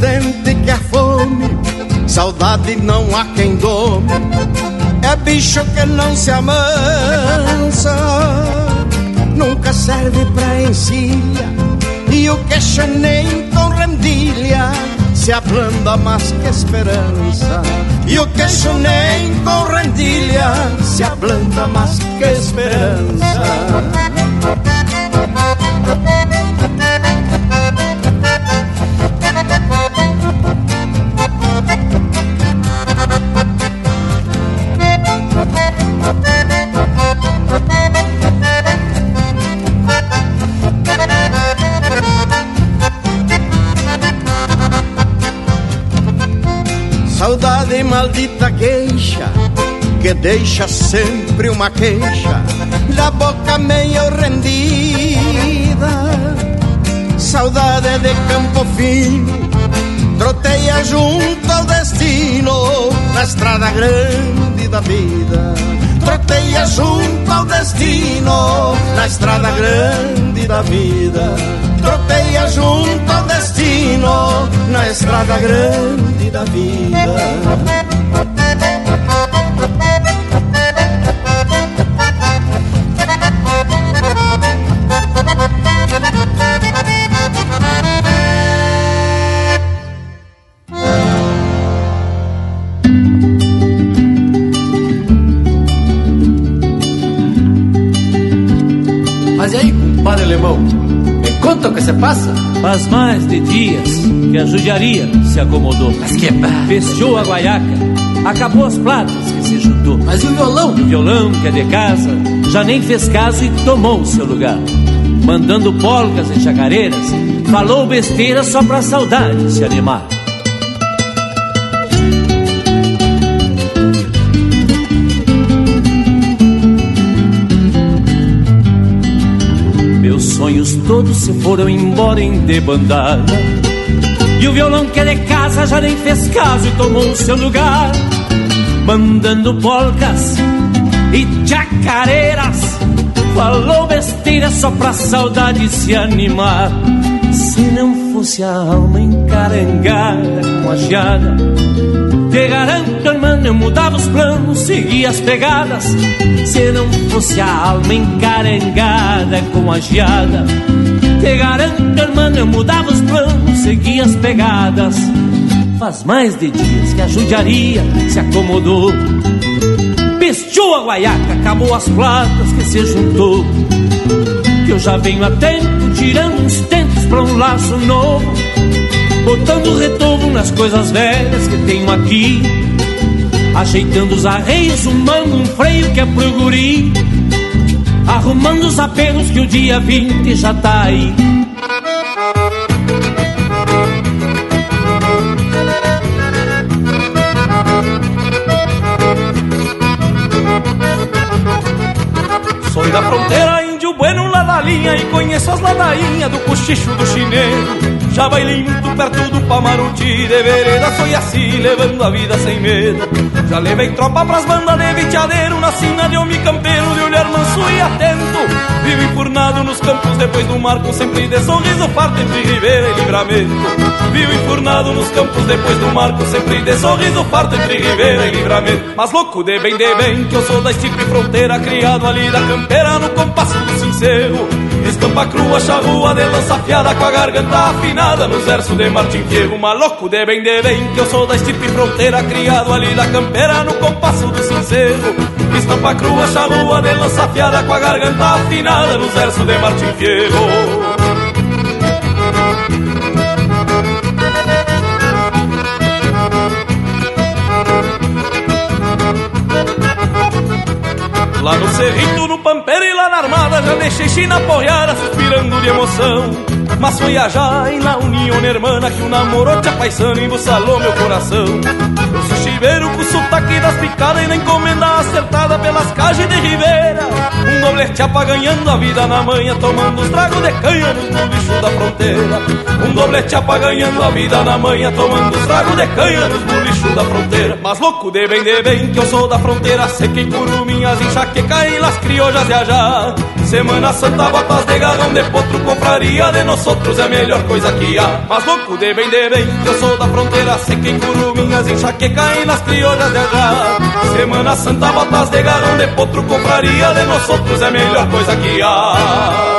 Resistente que a fome. Saudade não há quem dome, é bicho que não se amansa. Nunca serve pra encilha, e o queixo nem com rendilha se ablanda mais que esperança. E o queixo nem com rendilha se ablanda mais que esperança. Maldita queixa que deixa sempre uma queixa da boca meio rendida. Saudade de campo fino, troteia junto ao destino na estrada grande da vida. Troteia junto ao destino na estrada grande da vida. Troteia junto ao destino na estrada grande da vida. Passa? Faz mais de dias que a judiaria se acomodou. Mas que! Fechou a guaiaca, acabou as platas que se juntou. Mas e o violão? O violão que é de casa já nem fez caso e tomou o seu lugar. Mandando polcas e chacareiras, falou besteira só pra saudade se animar. Todos se foram embora em debandada. E o violão que é de casa já nem fez caso e tomou o seu lugar. Mandando polcas e chacareiras. Falou besteira só pra saudade se animar. Se não fosse a alma encarangada com a geada, te garanto, irmão, eu mudava os planos, seguia as pegadas. Se não fosse a alma encarangada com a geada, te garanto, irmão, eu mudava os planos, seguia as pegadas. Faz mais de dias que a judiaria se acomodou. Pestou a guaiaca, acabou as platas que se juntou. Que eu já venho a tempo tirando uns tentos pra um laço novo. Botando retorno nas coisas velhas que tenho aqui. Ajeitando os arreios, sumando um freio que é pro guri. Arrumando os apelos que o dia 20 já tá aí. Sou da fronteira, índio bueno lá da linha E conheço as ladainhas do cochicho do chineiro Já bailinho perto do Pamaruti De vereda foi assim, levando a vida sem medo. Já levei tropa pras bandas de viteadeiro Na sina de homem campeiro, de olhar manso e atento. Vivo enfurnado nos campos depois do marco Sempre de sorriso farto entre Ribeira e Livramento. Vivo enfurnado nos campos depois do marco Sempre de sorriso farto entre Ribeira e Livramento. Mas louco de bem, de bem, que eu sou da estipe fronteira Criado ali da campeira no compasso do sincero Estampa crua, charrua de lança afiada Com a garganta afinada nos versos de Martim Fierro Maluco de bem, de bem, que eu sou da estipe fronteira Criado ali da campeira no compasso do sincero Estampa crua, charrua de lança afiada Com a garganta afinada nos versos de Martim Fierro Lá no cerrito, no pampeiro e lá na armada Já deixei China apoiada, suspirando de emoção. Mas foi a em la união hermana Que o namoro te apaixona e embuçalou meu coração. Eu sou chiveiro com sotaque das picadas E na encomenda acertada pelas cajas de Ribeira Um doblete ganhando a vida na manhã Tomando os tragos de canha no bicho da fronteira. Um doblete ganhando a vida na manhã Tomando os tragos de canha no bicho da fronteira. Mas louco de bem, de bem, que eu sou da fronteira. Sei que curuminhas, enxaqueca e las criollas de allá Semana Santa, botas de garrão de potro Compraria de nós outros é a melhor coisa que há. Mas louco de bem, de bem, que eu sou da fronteira. Sei que curuminhas, enxaqueca e las criollas de allá Semana Santa, botas de garrão de potro Compraria de nós outros é a melhor coisa que há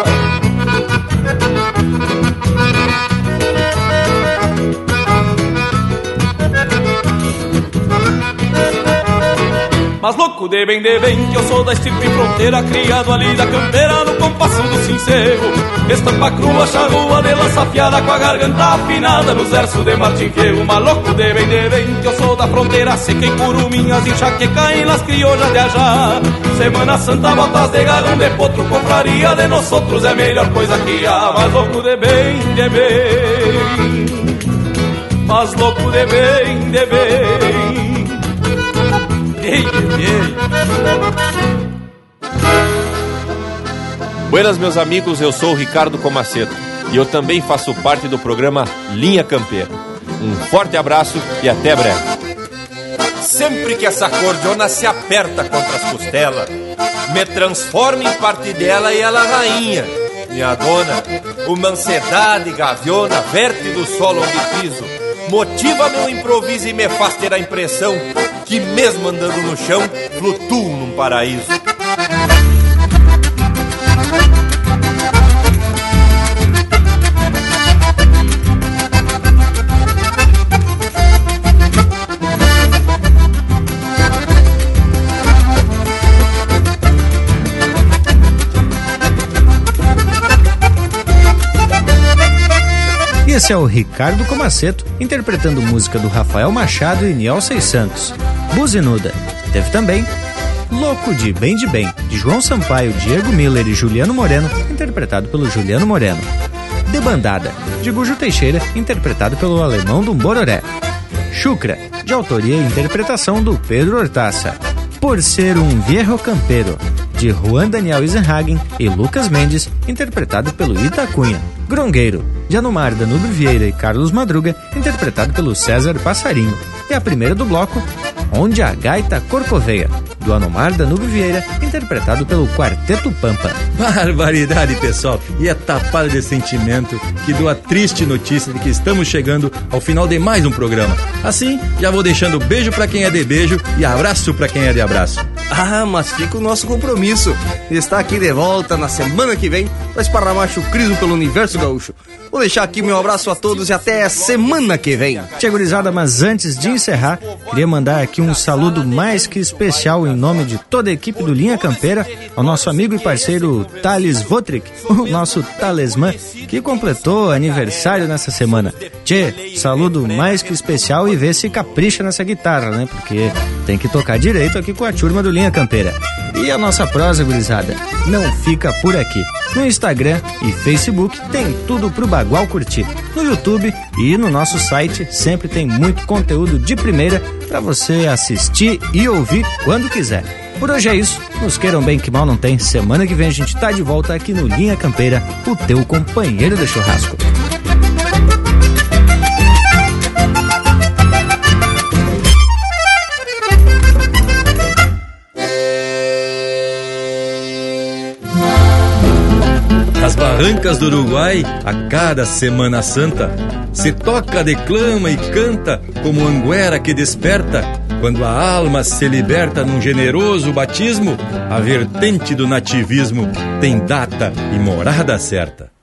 Mas louco de bem, de bem, que eu sou da estirpe fronteira Criado ali da campeira, no compasso do sincero Estampa crua, charrua de lança fiada Com a garganta afinada nos versos de Mas louco de bem, de bem, que eu sou da fronteira Seca em curuminhas, enxaqueca em las criollas de ajá. Semana Santa, botas de garrão de potro Confraria de nós outros é melhor coisa que há. Mas louco de bem, de bem Mas louco de bem, de bem Buenas, meus amigos, eu sou o Ricardo Comaceto e eu também faço parte do programa Linha Campeira. Um forte abraço e até breve. Sempre que essa cordiona se aperta contra as costelas, me transforma em parte dela e ela rainha. Minha dona, uma ansiedade gaviona verte do solo onde piso, motiva meu improviso e me faz ter a impressão que mesmo andando no chão, flutuam num paraíso. Esse é o Ricardo Comaceto, interpretando música do Rafael Machado e Niel Seis Santos. Buzinuda. Teve também Louco de Bem de Bem, de João Sampaio, Diego Miller e Juliano Moreno, interpretado pelo Juliano Moreno. Debandada, de Gujo Teixeira, interpretado pelo alemão do Bororé. Chucra, de autoria e interpretação do Pedro Hortaça. Por ser um viejo campeiro, de Juan Daniel Eisenhagen e Lucas Mendes, interpretado pelo Itacunha. Grongueiro, de Anumar Danúbio Vieira e Carlos Madruga, interpretado pelo César Passarinho. E a primeira do bloco, Onde a Gaita Corcoveia, do Anomar Danúbio Vieira, interpretado pelo Quarteto Pampa. Barbaridade, pessoal! E é tapado de sentimento que dou a triste notícia de que estamos chegando ao final de mais um programa. Assim, já vou deixando beijo para quem é de beijo e abraço para quem é de abraço. Ah, mas fica o nosso compromisso. Está aqui de volta na semana que vem para esparramar chucrismo pelo universo gaúcho. Vou deixar aqui meu abraço a todos e até a semana que vem. Tia gurizada, mas antes de encerrar, queria mandar aqui um saludo mais que especial em nome de toda a equipe do Linha Campeira ao nosso amigo e parceiro Thales Votrick, o nosso talismã, que completou aniversário nessa semana. Tchê, saludo mais que especial e vê se capricha nessa guitarra, né? Porque tem que tocar direito aqui com a turma do Linha Campeira. E a nossa prosa, gurizada, não fica por aqui. No Instagram e Facebook tem tudo pro Bagual curtir. No YouTube e no nosso site sempre tem muito conteúdo de primeira para você assistir e ouvir quando quiser. Por hoje é isso. Nos queiram bem que mal não tem. Semana que vem a gente tá de volta aqui no Linha Campeira, o teu companheiro de churrasco. Barrancas do Uruguai, a cada Semana Santa, se toca, declama e canta como anguera que desperta. Quando a alma se liberta num generoso batismo, a vertente do nativismo tem data e morada certa.